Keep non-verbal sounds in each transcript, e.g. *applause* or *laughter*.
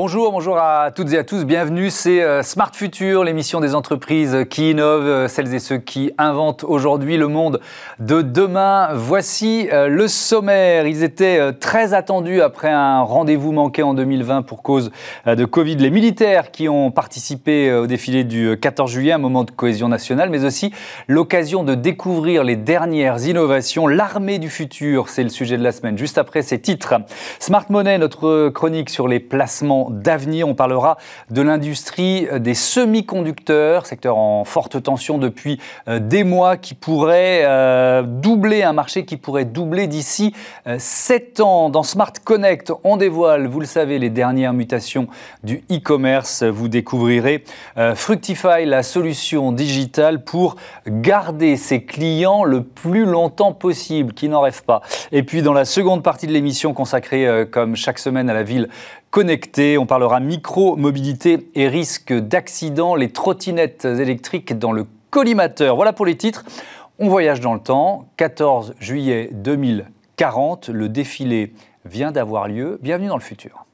Bonjour, bonjour à toutes et à tous. Bienvenue, c'est euh, Smart Future, l'émission des entreprises qui innovent, euh, celles et ceux qui inventent aujourd'hui le monde de demain. Voici euh, le sommaire. Ils étaient très attendus après un rendez-vous manqué en 2020 pour cause de Covid. Les militaires qui ont participé au défilé du 14 juillet, un moment de cohésion nationale, mais aussi l'occasion de découvrir les dernières innovations. L'armée du futur, c'est le sujet de la semaine. Juste après ces titres. Smart Money, notre chronique sur les placements d'avenir. On parlera de l'industrie des semi-conducteurs, secteur en forte tension depuis euh, des mois, qui pourrait euh, doubler, un marché qui pourrait doubler d'ici 7 euh, ans. Dans Smart Connect, on dévoile, vous le savez, les dernières mutations du e-commerce. Vous découvrirez Fructify, la solution digitale pour garder ses clients le plus longtemps possible, qui n'en rêvent pas. Et puis dans la seconde partie de l'émission consacrée, comme chaque semaine, à la ville connecté. On parlera micro-mobilité et risque d'accident, les trottinettes électriques dans le collimateur. Voilà pour les titres. On voyage dans le temps. 14 juillet 2040, le défilé vient d'avoir lieu. Bienvenue dans le futur.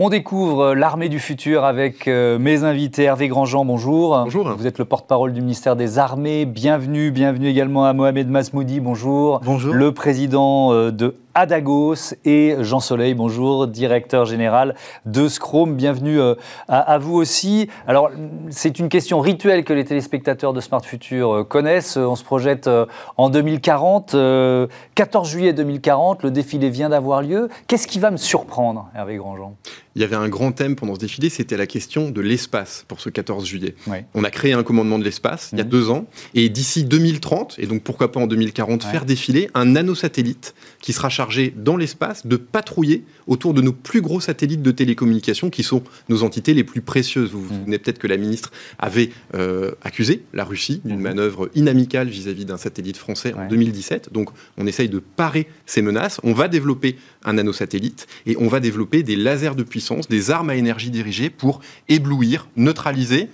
On découvre l'armée du futur avec euh, mes invités. Hervé Grandjean, bonjour. Bonjour. Vous êtes le porte-parole du ministère des Armées. Bienvenue, bienvenue également à Mohamed Masmoudi, bonjour. Bonjour. Le président euh, de Adagos et Jean Soleil, bonjour, directeur général de Scrum. Bienvenue euh, à, vous aussi. Alors, c'est une question rituelle que les téléspectateurs de Smart Future euh, connaissent. On se projette euh, en 2040, 14 juillet 2040, le défilé vient d'avoir lieu. Qu'est-ce qui va me surprendre, Hervé Grandjean? Il y avait un grand thème pendant ce défilé, c'était la question de l'espace pour ce 14 juillet. On a créé un commandement de l'espace il y a deux ans, et d'ici 2030, et donc pourquoi pas en 2040, faire défiler un nanosatellite qui sera chargé dans l'espace de patrouiller autour de nos plus gros satellites de télécommunications, qui sont nos entités les plus précieuses. Vous vous mhm. souvenez peut-être que la ministre avait euh, accusé la Russie d'une mhm. manœuvre inamicale vis-à-vis d'un satellite français en 2017. Donc on essaye de parer ces menaces. On va développer un nanosatellite et on va développer des lasers de puissance des armes à énergie dirigée pour éblouir, neutraliser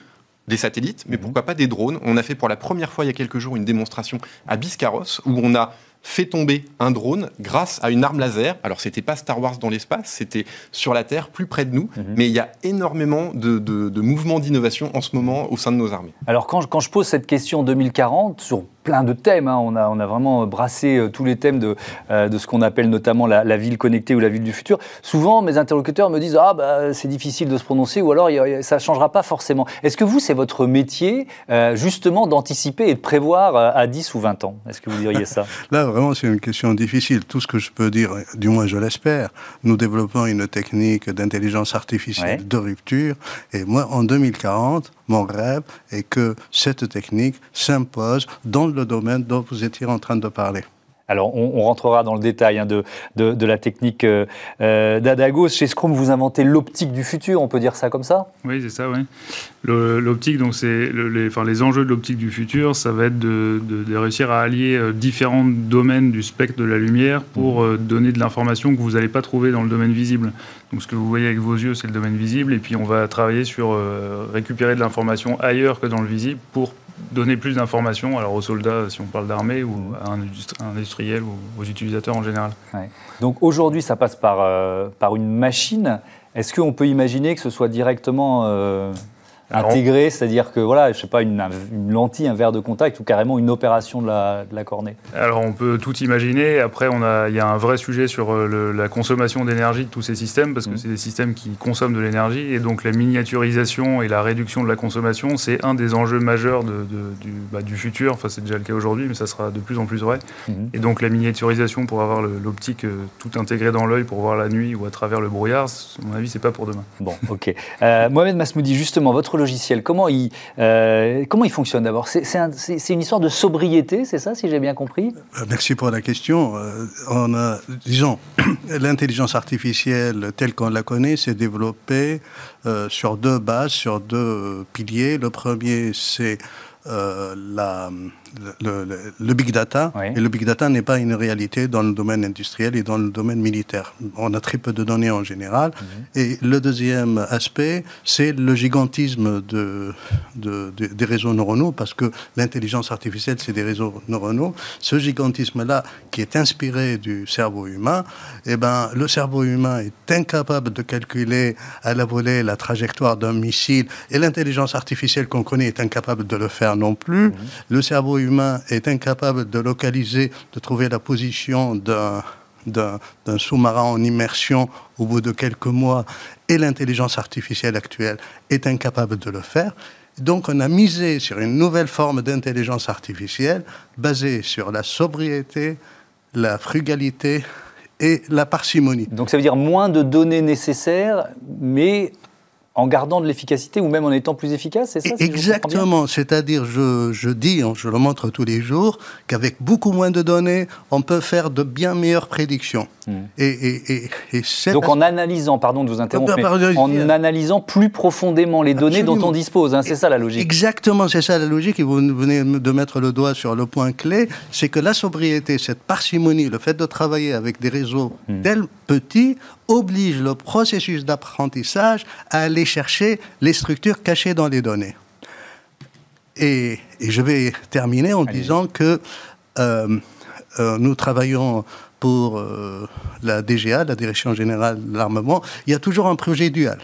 des satellites, mais mhm. pourquoi pas des drones. On a fait pour la première fois il y a quelques jours une démonstration à Biscarrosse où on a fait tomber un drone grâce à une arme laser. Alors, c'était pas Star Wars dans l'espace, c'était sur la Terre, plus près de nous. Mhm. Mais il y a énormément de, mouvements d'innovation en ce moment au sein de nos armées. Alors, quand quand je pose cette question 2040 sur plein de thèmes. Hein. On, a, on a vraiment brassé euh, tous les thèmes de, euh, de ce qu'on appelle notamment la, ville connectée ou la ville du futur. Souvent, mes interlocuteurs me disent Ah, bah, c'est difficile de se prononcer ou alors ça ne changera pas forcément. Est-ce que vous, c'est votre métier, euh, justement, d'anticiper et de prévoir à 10 ou 20 ans? Est-ce que vous diriez ça? *laughs* Là, vraiment, c'est une question difficile. Tout ce que je peux dire, du moins je l'espère, nous développons une technique d'intelligence artificielle de rupture. Et moi, en 2040, mon rêve est que cette technique s'impose dans le domaine dont vous étiez en train de parler. Alors, on, rentrera dans le détail hein, de, de, la technique euh, euh, d'Adagos. Chez Scrum, vous inventez l'optique du futur, on peut dire ça comme ça? Oui, c'est ça, oui. L'optique, donc, c'est les, enfin, les enjeux de l'optique du futur, ça va être de, réussir à allier euh, différents domaines du spectre de la lumière pour mmh. donner de l'information que vous n'allez pas trouver dans le domaine visible. Donc, ce que vous voyez avec vos yeux, c'est le domaine visible, et puis on va travailler sur récupérer de l'information ailleurs que dans le visible pour donner plus d'informations alors aux soldats si on parle d'armée ou à un, ou aux utilisateurs en général. Donc aujourd'hui ça passe par, euh, par une machine. Est-ce qu'on peut imaginer que ce soit directement euh, intégré, c'est-à-dire que voilà, je sais pas, une, lentille, un verre de contact ou carrément une opération de la, de la cornée Alors on peut tout imaginer. Après, on a, il y a un vrai sujet sur euh, la consommation d'énergie de tous ces systèmes parce que mmh. c'est des systèmes qui consomment de l'énergie et donc la miniaturisation et la réduction de la consommation, c'est un des enjeux majeurs de, du, bah, du, futur. Enfin, c'est déjà le cas aujourd'hui, mais ça sera de plus en plus vrai. Mmh. Et donc la miniaturisation pour avoir l'optique euh, tout intégré dans l'œil pour voir la nuit ou à travers le brouillard, à mon avis, c'est pas pour demain. Bon, ok. Euh, Mohamed Masmoudi, justement, votre logiciel, comment il, euh, comment il fonctionne d'abord? C'est, une histoire de sobriété, c'est ça, si j'ai bien compris? Euh, Merci pour la question. Euh, on a, disons, *clears throat* l'intelligence artificielle telle qu'on la connaît s'est développée sur deux bases, sur deux piliers. Le premier, c'est la, le, big data. Et le big data n'est pas une réalité dans le domaine industriel et dans le domaine militaire. On a très peu de données en général. Mhm. Et le deuxième aspect, c'est le gigantisme de, des réseaux neuronaux, parce que l'intelligence artificielle, c'est des réseaux neuronaux. Ce gigantisme-là, qui est inspiré du cerveau humain, eh ben, le cerveau humain est incapable de calculer à la volée la trajectoire d'un missile, et l'intelligence artificielle qu'on connaît est incapable de le faire non plus. Mhm. Le cerveau humain est incapable de localiser, de trouver la position d'un d'un sous-marin en immersion au bout de quelques mois et l'intelligence artificielle actuelle est incapable de le faire. Donc on a misé sur une nouvelle forme d'intelligence artificielle basée sur la sobriété, la frugalité et la parcimonie. Donc ça veut dire moins de données nécessaires, mais en gardant de l'efficacité ou même en étant plus efficace, c'est ça Exactement, c'est-à-dire je, je dis, je le montre tous les jours, qu'avec beaucoup moins de données, on peut faire de bien meilleures prédictions. Hmm. Et, Donc en analysant, pardon de vous interrompre, mais en analysant plus profondément les données dont on dispose, hein, c'est ça la logique. Exactement, c'est ça la logique, et vous venez de mettre le doigt sur le point clé, c'est que la sobriété, cette parcimonie, le fait de travailler avec des réseaux hmm. tels petits, oblige le processus d'apprentissage à aller chercher les structures cachées dans les données. Et, je vais terminer en disant que euh, euh, nous travaillons pour euh, la DGA, la Direction générale de l'armement. Il y a toujours un projet dual.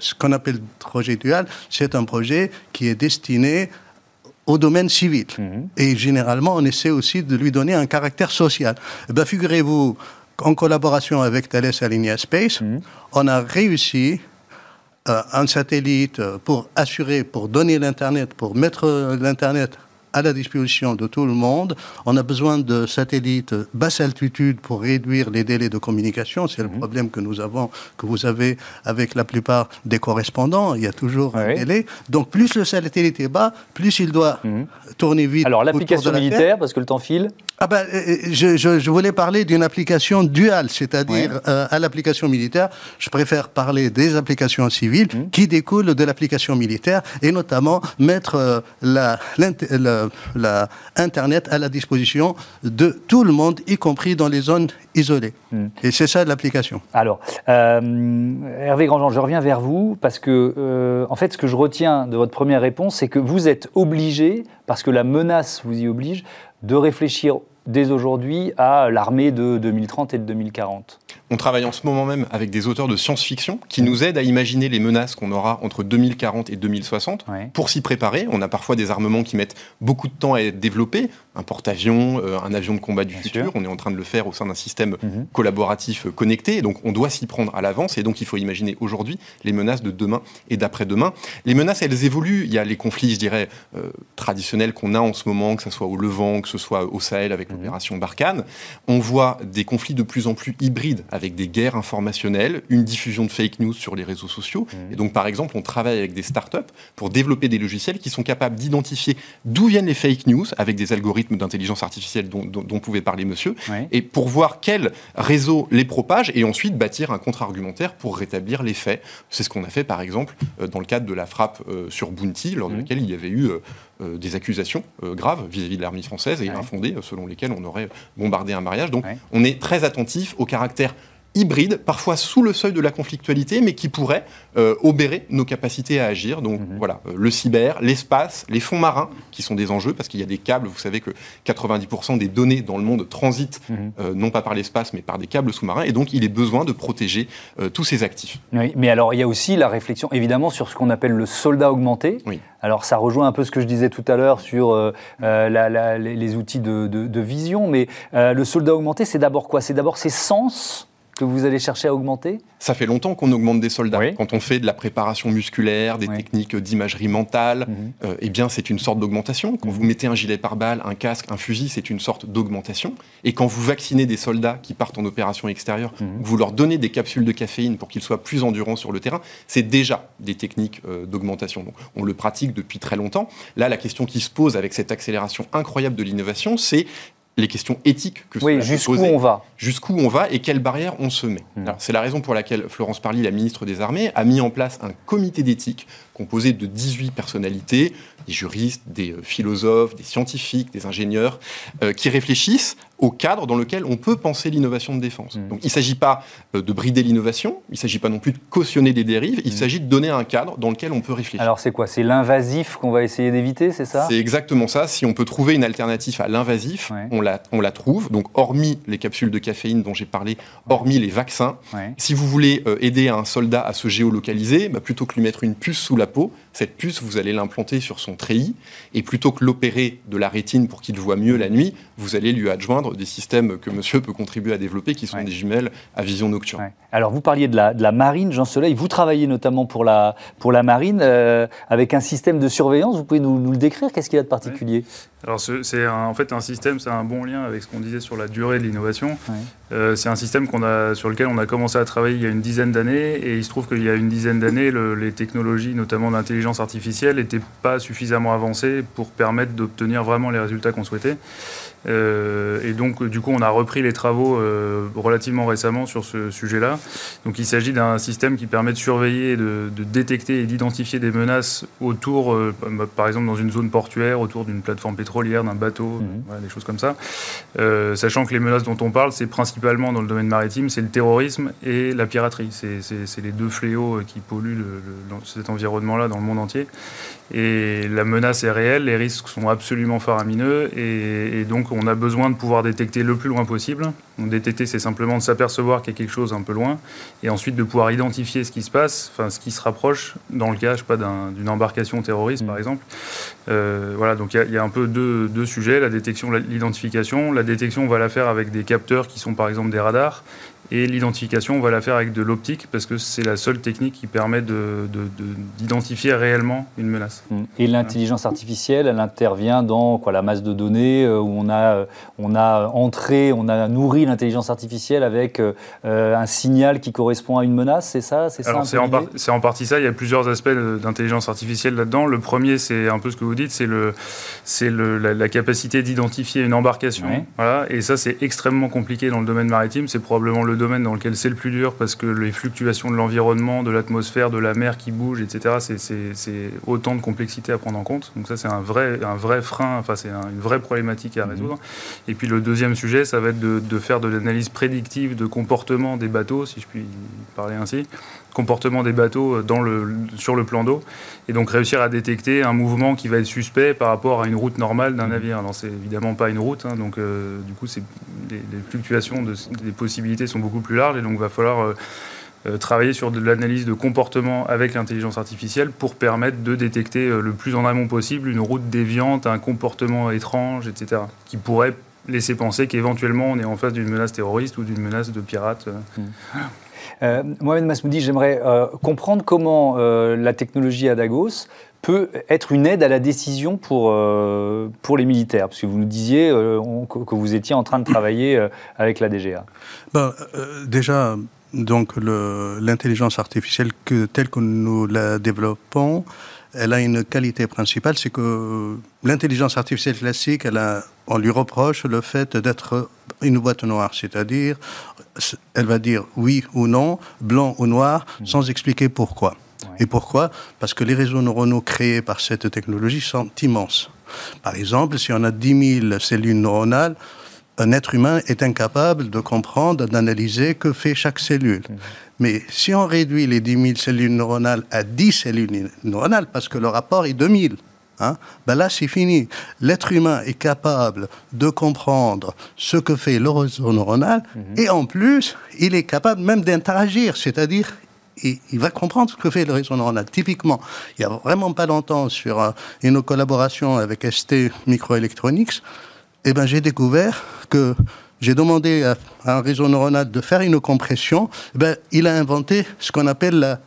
ce qu'on appelle projet dual, c'est un projet qui est destiné au domaine civil. Mhm. Et généralement, on essaie aussi de lui donner un caractère social. Eh ben, figurez-vous, en collaboration avec Thales Alenia Space, mhm. on a réussi euh, un satellite pour assurer, pour donner l'Internet, pour mettre l'Internet à la disposition de tout le monde. On a besoin de satellites basse altitude pour réduire les délais de communication. C'est le mhm. problème que nous avons, que vous avez avec la plupart des correspondants. Il y a toujours un délai. Donc plus le satellite est bas, plus il doit mhm. tourner vite. Alors l'application militaire, parce que le temps file ah ben, je, je, voulais parler d'une application duale, c'est-à-dire euh, à l'application militaire, je préfère parler des applications civiles mhm. qui découlent de l'application militaire et notamment mettre euh, la, la, Internet à la disposition de tout le monde, y compris dans les zones isolées. Mhm. Et c'est ça l'application. Alors, Hervé Grandjean, je reviens vers vous parce que, en fait, ce que je retiens de votre première réponse, c'est que vous êtes obligé, parce que la menace vous y oblige, de réfléchir dès aujourd'hui à l'armée de 2030 et de 2040 On travaille en ce moment même avec des auteurs de science-fiction qui nous aident à imaginer les menaces qu'on aura entre 2040 et 2060 pour s'y préparer. On a parfois des armements qui mettent beaucoup de temps à être développés, un porte-avions, euh, un avion de combat du futur. On est en train de le faire au sein d'un système mhm. collaboratif euh, connecté. Donc on doit s'y prendre à l'avance et donc il faut imaginer aujourd'hui les menaces de demain et d'après-demain. Les menaces, elles évoluent. Il y a les conflits, je dirais, euh, traditionnels qu'on a en ce moment, que ce soit au Levant, que ce soit au Sahel avec mhm. l'opération Barkhane. On voit des conflits de plus en plus hybrides avec des guerres informationnelles, une diffusion de fake news sur les réseaux sociaux. Mhm. Et donc par exemple, on travaille avec des startups pour développer des logiciels qui sont capables d'identifier d'où viennent les fake news avec des algorithmes d'intelligence artificielle dont, pouvait parler monsieur, et pour voir quel réseau les propage et ensuite bâtir un contre-argumentaire pour rétablir les faits. C'est ce qu'on a fait par exemple euh, dans le cadre de la frappe euh, sur Bounty, lors de mmh. laquelle il y avait eu euh, des accusations graves vis-à-vis de l'armée française et infondées, selon lesquelles on aurait bombardé un mariage. Donc on est très attentif au caractère hybride, parfois sous le seuil de la conflictualité, mais qui pourrait euh, obérer nos capacités à agir. Donc mhm. voilà, euh, le cyber, l'espace, les fonds marins, qui sont des enjeux, parce qu'il y a des câbles, vous savez que 90% des données dans le monde transitent, mhm. euh, non pas par l'espace, mais par des câbles sous-marins, et donc il est besoin de protéger tous ces actifs. Oui, mais alors il y a aussi la réflexion, évidemment, sur ce qu'on appelle le soldat augmenté. Oui. Alors ça rejoint un peu ce que je disais tout à l'heure sur les, outils de, de vision, mais le soldat augmenté, c'est d'abord quoi? C'est d'abord ses sens que vous allez chercher à augmenter Ça fait longtemps qu'on augmente des soldats. Quand on fait de la préparation musculaire, des techniques d'imagerie mentale, mhm. euh, eh bien c'est une sorte d'augmentation. Quand mhm. vous mettez un gilet pare-balles, un casque, un fusil, c'est une sorte d'augmentation. Et quand vous vaccinez des soldats qui partent en opération extérieure, mhm. vous leur donnez des capsules de caféine pour qu'ils soient plus endurants sur le terrain, c'est déjà des techniques euh, d'augmentation. on le pratique depuis très longtemps. Là, la question qui se pose avec cette accélération incroyable de l'innovation, c'est les questions éthiques que oui, jusqu'où on va. Jusqu'où on va et quelles barrières on se met. C'est la raison pour laquelle Florence Parly, la ministre des Armées, a mis en place un comité d'éthique composé de 18 personnalités, des juristes, des euh, philosophes, des scientifiques, des ingénieurs, euh, qui réfléchissent au cadre dans lequel on peut penser l'innovation de défense. Hmm. Donc il ne s'agit pas euh, de brider l'innovation, il ne s'agit pas non plus de cautionner des dérives, il hmm. s'agit de donner un cadre dans lequel on peut réfléchir. Alors c'est quoi? C'est l'invasif qu'on va essayer d'éviter, c'est ça? C'est exactement ça. Si on peut trouver une alternative à l'invasif, on, la, on la trouve. Donc hormis les capsules de caféine dont j'ai parlé, hormis les vaccins, si vous voulez aider un soldat à se géolocaliser, bah, plutôt que lui mettre une puce sous la peau, cette puce, vous allez l'implanter sur son treillis, et plutôt que l'opérer de la rétine pour qu'il voit mieux la nuit, vous allez lui adjoindre des systèmes que monsieur peut contribuer à développer, qui sont des jumelles à vision nocturne. Alors, vous parliez de la, de la, marine, Jean Soleil, vous travaillez notamment pour la, pour la marine, euh, avec un système de surveillance, vous pouvez nous, le décrire? Qu'est-ce qu'il y a de particulier? Alors, c'est en fait un système, c'est un bon lien avec ce qu'on disait sur la durée de l'innovation. Euh, c'est un système qu'on a, sur lequel on a commencé à travailler il y a une dizaine d'années, et il se trouve qu'il y a une dizaine d'années, les technologies, notamment d'intelligence artificielle n'était pas suffisamment avancée pour permettre d'obtenir vraiment les résultats qu'on souhaitait. Euh, et donc, du coup, on a repris les travaux euh, relativement récemment sur ce sujet-là. Donc, il s'agit d'un système qui permet de surveiller, de, détecter et d'identifier des menaces autour, euh, par exemple, dans une zone portuaire, autour d'une plateforme pétrolière, d'un bateau, mhm. des choses comme ça. sachant que les menaces dont on parle, c'est principalement dans le domaine maritime, c'est le terrorisme et la piraterie. C'est les deux fléaux qui polluent cet environnement-là dans le monde entier. Et la menace est réelle, les risques sont absolument faramineux, et, et donc on a besoin de pouvoir détecter le plus loin possible. Donc, détecter, c'est simplement de s'apercevoir qu'il y a quelque chose un peu loin, et ensuite de pouvoir identifier ce qui se passe, enfin ce qui se rapproche, dans le cas, je pas, d'une embarcation terroriste, par mm. exemple. Euh, voilà, donc il y, a un peu deux, deux sujets, la détection, l'identification. La détection, on va la faire avec des capteurs qui sont par exemple des radars, et l'identification, on va la faire avec de l'optique parce que c'est la seule technique qui permet d'identifier de, réellement une menace. Mmh. Et l'intelligence artificielle, elle intervient dans quoi, la masse de données euh, où on a, euh, on a entré, on a nourri l'intelligence artificielle avec euh, un signal qui correspond à une menace, c'est ça C'est en, en, partie ça. Il y a plusieurs aspects d'intelligence artificielle là-dedans. Le premier, c'est un peu ce que vous dites, c'est la, la, capacité d'identifier une embarcation. Voilà. Et ça, c'est extrêmement compliqué dans le domaine maritime. C'est probablement le domaine dans lequel c'est le plus dur parce que les fluctuations de l'environnement, de l'atmosphère, de la mer qui bouge, etc., c'est autant de complexité à prendre en compte. Donc ça, c'est un vrai, un vrai frein, enfin c'est une vraie problématique à mhm. résoudre. Et puis le deuxième sujet, ça va être de, de faire de l'analyse prédictive de comportement des bateaux, si je puis parler ainsi, comportement des bateaux dans le, sur le plan d'eau, et donc réussir à détecter un mouvement qui va être suspect par rapport à une route normale d'un mmh. navire. Alors c'est évidemment pas une route, hein, donc euh, du coup les, les, fluctuations de, des possibilités sont beaucoup plus larges, et donc il va falloir euh, euh, travailler sur de l'analyse de comportement avec l'intelligence artificielle pour permettre de détecter le plus en amont possible une route déviante, un comportement étrange, etc., qui pourrait laisser penser qu'éventuellement on est en face d'une menace terroriste ou d'une menace de pirates. Mmh. Euh, Mohamed Masmoudi, j'aimerais euh, comprendre comment euh, la technologie Adagos peut être une aide à la décision pour, euh, pour les militaires Parce que vous nous disiez que vous étiez en train de travailler avec la DGA. Ben, déjà, donc l'intelligence artificielle telle que nous la développons, elle a une qualité principale, c'est que l'intelligence artificielle classique, on lui reproche le fait d'être une boîte noire, c'est-à-dire, elle va dire oui ou non, blanc ou noir, mmh. sans expliquer pourquoi. Et pourquoi? Parce que les réseaux neuronaux créés par cette technologie sont immenses. Par exemple, si on a 10 000 cellules neuronales, un être humain est incapable de comprendre, d'analyser que fait chaque cellule. Mmh. Mais si on réduit les 10 000 cellules neuronales à 10 cellules neuronales, parce que le rapport est 2000, hein, ben là c'est fini. L'être humain est capable de comprendre ce que fait le réseau neuronal mhm. et en plus, il est capable même d'interagir, c'est-à-dire il, il, va comprendre ce que fait le réseau neuronal. Typiquement, il n'y a vraiment pas longtemps, sur euh, une collaboration avec ST Microelectronics, eh ben, j'ai découvert que j'ai demandé à, un réseau neuronal de faire une compression, eh ben, il a inventé ce qu'on appelle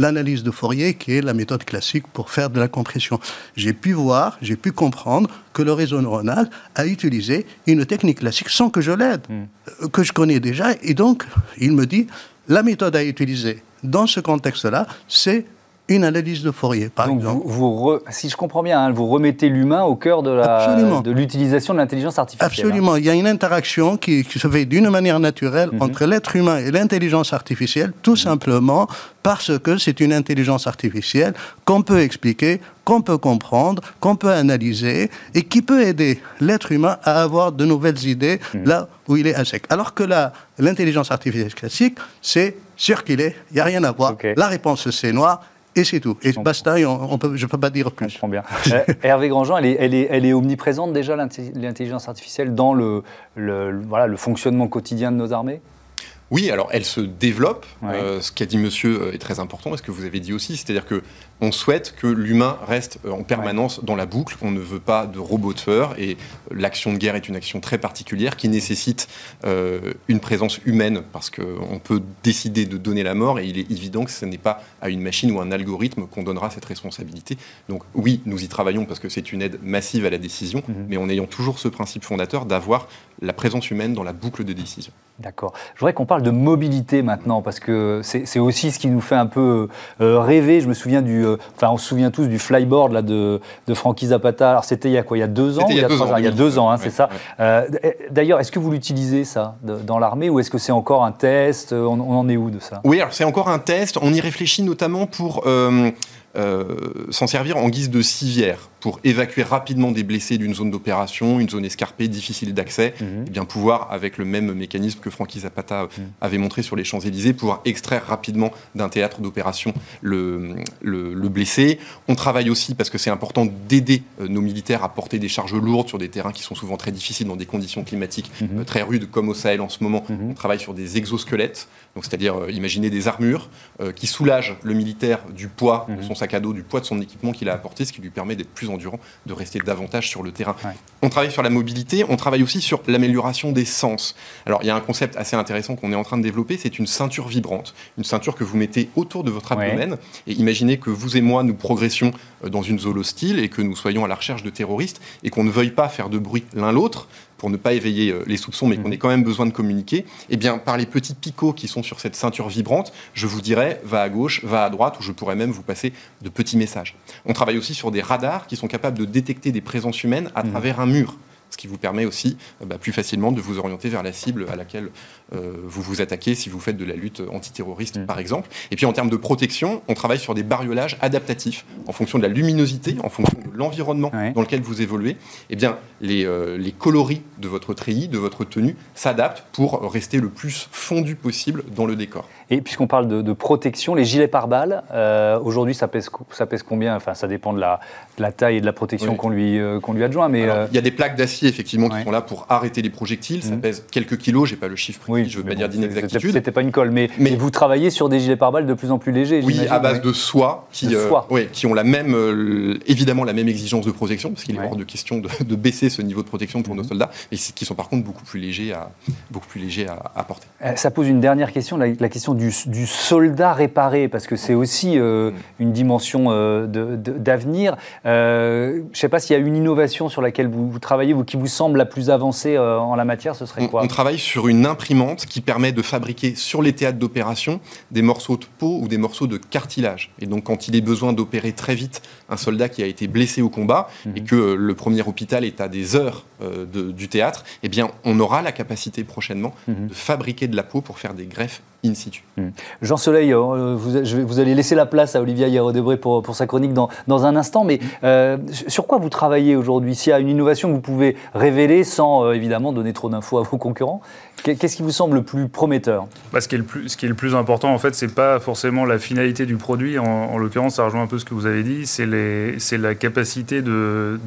l'analyse de Fourier, qui est la méthode classique pour faire de la compression. J'ai pu voir, j'ai pu comprendre que le réseau neuronal a utilisé une technique classique sans que je l'aide, hmm. euh, que je connais déjà. Et donc, il me dit, la méthode à utiliser dans ce contexte-là, c'est une analyse de Fourier, par Donc exemple. Vous, si je comprends bien, hein, vous remettez l'humain au cœur de l'utilisation de l'intelligence artificielle. Absolument. Il y a une interaction qui, se fait d'une manière naturelle mhm. entre l'être humain et l'intelligence artificielle, tout mhm. simplement parce que c'est une intelligence artificielle qu'on peut expliquer, qu'on peut comprendre, qu'on peut analyser et qui peut aider l'être humain à avoir de nouvelles idées mhm. là où il est à sec. Alors que l'intelligence artificielle classique, c'est circuler, il n'y a rien à voir. La réponse, c'est noir. Et c'est tout. Et basta, on, peut, je ne peux pas dire plus. Je comprends bien. *laughs* Euh, Hervé Grandjean, elle est, elle, est, elle est, omniprésente déjà, l'intelligence artificielle, dans le, le, voilà, le fonctionnement quotidien de nos armées? Oui, alors elle se développe. Euh, ce qu'a dit monsieur euh, est très important, et ce que vous avez dit aussi, c'est-à-dire que on souhaite que l'humain reste euh, en permanence dans la boucle. On ne veut pas de robots tueurs, et l'action de guerre est une action très particulière qui nécessite une présence humaine, parce qu'on peut décider de donner la mort, et il est évident que ce n'est pas à une machine ou un algorithme qu'on donnera cette responsabilité. Donc oui, nous y travaillons parce que c'est une aide massive à la décision, mhm. mais en ayant toujours ce principe fondateur d'avoir la présence humaine dans la boucle de décision. D'accord. Je voudrais qu'on parle de mobilité maintenant, parce que c'est aussi ce qui nous fait un peu euh, rêver. Je me souviens du, euh, enfin, on se souvient tous du flyboard là de, de Frankie Zapata. Alors c'était il y a quoi? Il y a deux ans Il y a, deux ans, il y a deux ans, hein, c'est ça. Euh, d'ailleurs, est-ce que vous l'utilisez ça dans l'armée, ou est-ce que c'est encore un test? On, on, en est où de ça? Oui, alors c'est encore un test. On y réfléchit notamment pour s'en servir en guise de civière pour évacuer rapidement des blessés d'une zone d'opération, une zone escarpée, difficile d'accès, mhm. et eh bien pouvoir, avec le même mécanisme que Frankie Zapata mhm. avait montré sur les Champs-Élysées, pouvoir extraire rapidement d'un théâtre d'opération le, le, blessé. On travaille aussi, parce que c'est important d'aider euh, nos militaires à porter des charges lourdes sur des terrains qui sont souvent très difficiles, dans des conditions climatiques mhm. euh, très rudes, comme au Sahel en ce moment. On travaille sur des exosquelettes, donc c'est-à-dire euh, imaginer des armures qui soulagent le militaire du poids de son sac à dos, du poids de son équipement qu'il a apporté, ce qui lui permet d'être plus de rester davantage sur le terrain. On travaille sur la mobilité, on travaille aussi sur l'amélioration des sens. Alors, il y a un concept assez intéressant qu'on est en train de développer, c'est une ceinture vibrante, une ceinture que vous mettez autour de votre abdomen. Et imaginez que vous et moi, nous progressions euh, dans une zone hostile et que nous soyons à la recherche de terroristes et qu'on ne veuille pas faire de bruit l'un l'autre pour ne pas éveiller euh, les soupçons, mais qu'on mhm. ait quand même besoin de communiquer, eh bien, par les petits picots qui sont sur cette ceinture vibrante, je vous dirais, va à gauche, va à droite, ou je pourrais même vous passer de petits messages. On travaille aussi sur des radars qui sont capables de détecter des présences humaines à mhm. travers un mur ce qui vous permet aussi euh, bah, plus facilement de vous orienter vers la cible à laquelle vous vous attaquez si vous faites de la lutte antiterroriste, mm. par exemple. Et puis en termes de protection, on travaille sur des bariolages adaptatifs en fonction de la luminosité, en fonction de l'environnement dans lequel vous évoluez. Eh bien, les, euh, les coloris de votre treillis, de votre tenue, s'adaptent pour rester le plus fondu possible dans le décor. Et puisqu'on parle de, protection, les gilets pare-balles, euh, aujourd'hui, ça pèse, ça pèse combien? Enfin, ça dépend de la, la, taille et de la protection qu'on lui, euh, qu'on lui adjoint. Mais euh, il y a des plaques d'acier effectivement qui sont là pour arrêter les projectiles. Ça mhm. pèse quelques kilos. J'ai pas le chiffre précis. Je veux pas dire d'inexactitude. C'était pas une colle, mais, mais, vous travaillez sur des gilets pare-balles de plus en plus légers. Oui, à base de soie, qui, qui ont la même, évidemment la même exigence de protection, parce qu'il est hors de question de, baisser ce niveau de protection pour nos mhm. soldats, mais qui sont par contre beaucoup plus légers à, beaucoup plus légers à, porter. Ça pose une dernière question, la, la question du, du soldat réparé, parce que c'est aussi euh, mm. une dimension euh, d'avenir. Euh, je ne sais pas s'il y a une innovation sur laquelle vous, travaillez, vous, qui vous semble la plus avancée en la matière, ce serait quoi? on, travaille sur une imprimante qui permet de fabriquer sur les théâtres d'opération des morceaux de peau ou des morceaux de cartilage. Et donc, quand il est besoin d'opérer très vite un soldat qui a été blessé au combat mm-hmm. et que le premier hôpital est à des heures du théâtre, eh bien, on aura la capacité prochainement mm-hmm. de fabriquer de la peau pour faire des greffes in situ. Mm. Jean Soleil, euh, vous, allez laisser la place à Olivia Hierro-Debré pour, pour sa chronique dans, dans un instant, mais euh, sur quoi vous travaillez aujourd'hui? S'il y a une innovation que vous pouvez révéler sans euh, évidemment donner trop d'infos à vos concurrents, Qu'est-ce qui vous semble le plus prometteur? Bah, ce, qui est le plus, ce qui est le plus important, en fait, c'est pas forcément la finalité du produit. En, l'occurrence, ça rejoint un peu ce que vous avez dit. C'est la capacité de,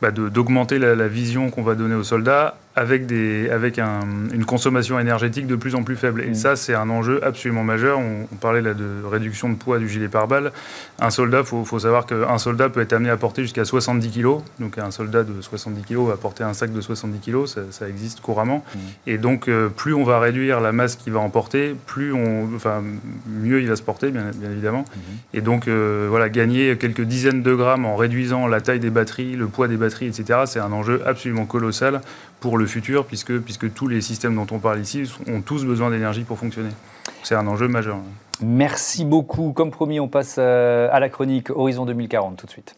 bah, d'augmenter la, la, vision qu'on va donner aux soldats avec, des, avec un, une consommation énergétique de plus en plus faible. Et mmh. ça, c'est un enjeu absolument majeur. On, parlait là de réduction de poids du gilet pare-balles. Un soldat, il faut, faut, savoir qu'un soldat peut être amené à porter jusqu'à 70 kg. Donc un soldat de 70 kg va porter un sac de 70 kg, ça, ça existe couramment. Mmh. Et donc, euh, plus on va réduire la masse qu'il va emporter, plus on, enfin, mieux il va se porter, bien, évidemment. Mhm. Et donc, euh, voilà, gagner quelques dizaines de grammes en réduisant la taille des batteries, le poids des batteries, etc., c'est un enjeu absolument colossal pour le, futur, puisque, puisque tous les systèmes dont on parle ici ont tous besoin d'énergie pour fonctionner. C'est un enjeu majeur. Merci beaucoup. Comme promis, on passe euh, à la chronique Horizon 2040 tout de suite.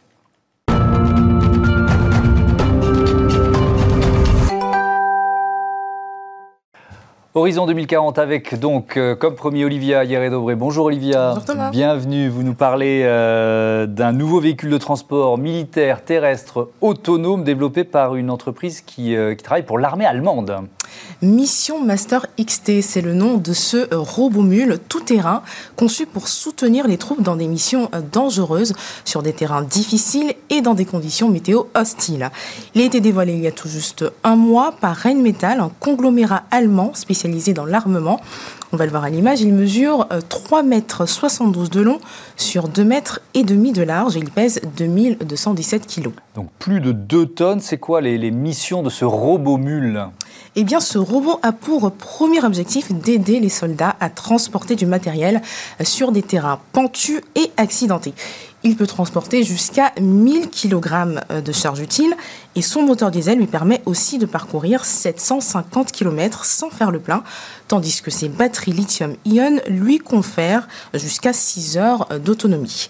Horizon 2040 avec donc, euh, comme promis, Olivia Hieré-Dobré. Bonjour Olivia. Bonjour Thomas. Bienvenue. Vous nous parlez euh, d'un nouveau véhicule de transport militaire terrestre autonome développé par une entreprise qui, euh, qui travaille pour l'armée allemande. Mission Master XT, c'est le nom de ce robot mule tout-terrain conçu pour soutenir les troupes dans des missions dangereuses sur des terrains difficiles et dans des conditions météo hostiles. Il a été dévoilé il y a tout juste un mois par Rheinmetall, un conglomérat allemand spécialisé dans l'armement. On va le voir à l'image, il mesure 3 euh, mètres 72 de long sur 2 mètres et demi de large et il pèse 2217 kilos. Donc plus de 2 tonnes, c'est quoi les, les missions de ce robot mule? Eh bien, ce robot a pour premier objectif d'aider les soldats à transporter du matériel sur des terrains pentus et accidentés. Il peut transporter jusqu'à 1000 kg de charge utile et son moteur diesel lui permet aussi de parcourir 750 km sans faire le plein, tandis que ses batteries lithium-ion lui confèrent jusqu'à 6 heures d'autonomie.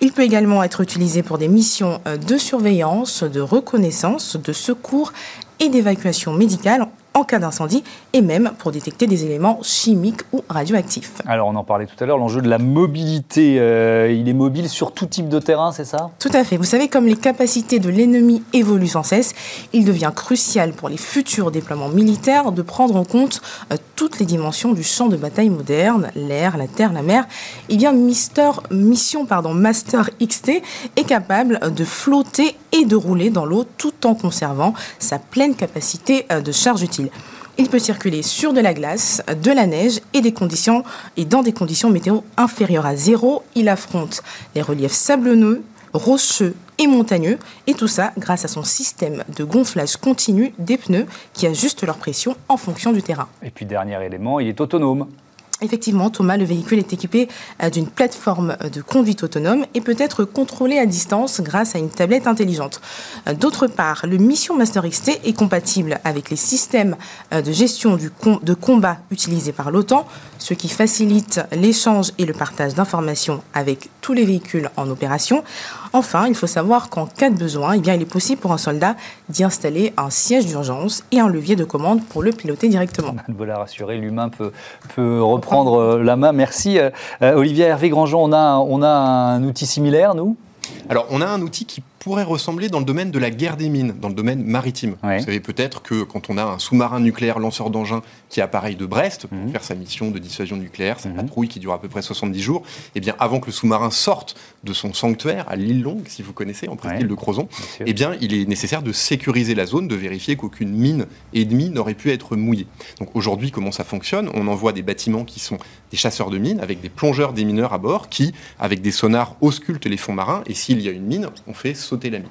Il peut également être utilisé pour des missions de surveillance, de reconnaissance, de secours et d'évacuation médicale en cas d'incendie et même pour détecter des éléments chimiques ou radioactifs. Alors on en parlait tout à l'heure, l'enjeu de la mobilité, euh, il est mobile sur tout type de terrain, c'est ça? Tout à fait. Vous savez, comme les capacités de l'ennemi évoluent sans cesse, il devient crucial pour les futurs déploiements militaires de prendre en compte euh, toutes les dimensions du champ de bataille moderne, l'air, la terre, la mer. Eh bien, Mister, Mission pardon, Master XT est capable de flotter et de rouler dans l'eau tout en conservant sa pleine capacité euh, de charge utile. Il peut circuler sur de la glace, de la neige et, des conditions, et dans des conditions météo inférieures à zéro. Il affronte les reliefs sablonneux, rocheux et montagneux, et tout ça grâce à son système de gonflage continu des pneus qui ajustent leur pression en fonction du terrain. Et puis dernier élément, il est autonome. Effectivement, Thomas, le véhicule est équipé euh, d'une plateforme de conduite autonome et peut être contrôlé à distance grâce à une tablette intelligente. Euh, d'autre part, le Mission Master XT est compatible avec les systèmes euh, de gestion de combat utilisés par l'OTAN, ce qui facilite l'échange et le partage d'informations avec tous les véhicules en opération. Enfin, il faut savoir qu'en cas de besoin, eh bien, il est possible pour un soldat d'y installer un siège d'urgence et un levier de commande pour le piloter directement. *laughs* Voilà, rassurer, l'humain peut, peut reprendre euh, la main. Merci. Euh, euh, Olivier Hervé Grandjean, on a, on a un outil similaire, nous? Alors, on a un outil qui pourrait ressembler dans le domaine de la guerre des mines, dans le domaine maritime. Vous savez peut-être que quand on a un sous-marin nucléaire lanceur d'engins qui est appareil de Brest pour mhm. faire sa mission de dissuasion nucléaire, sa mhm. patrouille qui dure à peu près 70 jours, eh bien avant que le sous-marin sorte de son sanctuaire à l'île Longue, si vous connaissez, en presqu'île de Crozon, eh bien il est nécessaire de sécuriser la zone, de vérifier qu'aucune mine ennemie n'aurait pu être mouillée. Donc aujourd'hui, comment ça fonctionne? On envoie des bâtiments qui sont des chasseurs de mines avec des plongeurs des mineurs à bord qui, avec des sonars, auscultent les fonds marins et s'il y a une mine, on fait sauter la mine.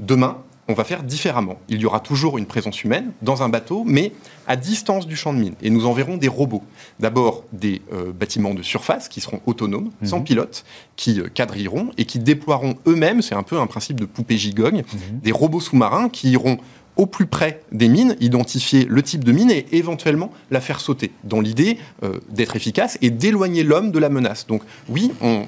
Demain, on va faire différemment. Il y aura toujours une présence humaine dans un bateau, mais à distance du champ de mine. Et nous enverrons des robots. D'abord des euh, bâtiments de surface qui seront autonomes, sans mhm. pilote, qui euh, quadrilleront et qui déploieront eux-mêmes, c'est un peu un principe de poupée gigogne, mhm. des robots sous-marins qui iront au plus près des mines, identifier le type de mine et éventuellement la faire sauter, dans l'idée euh, d'être efficace et d'éloigner l'homme de la menace. Donc oui, on,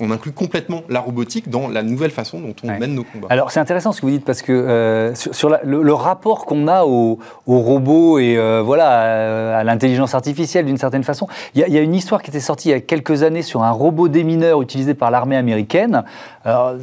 on, inclut complètement la robotique dans la nouvelle façon dont on mène nos combats. Alors c'est intéressant ce que vous dites parce que euh, sur, le, rapport qu'on a aux au robots et euh, voilà à, l'intelligence artificielle d'une certaine façon, il y, a une histoire qui était sortie il y a quelques années sur un robot démineur utilisé par l'armée américaine.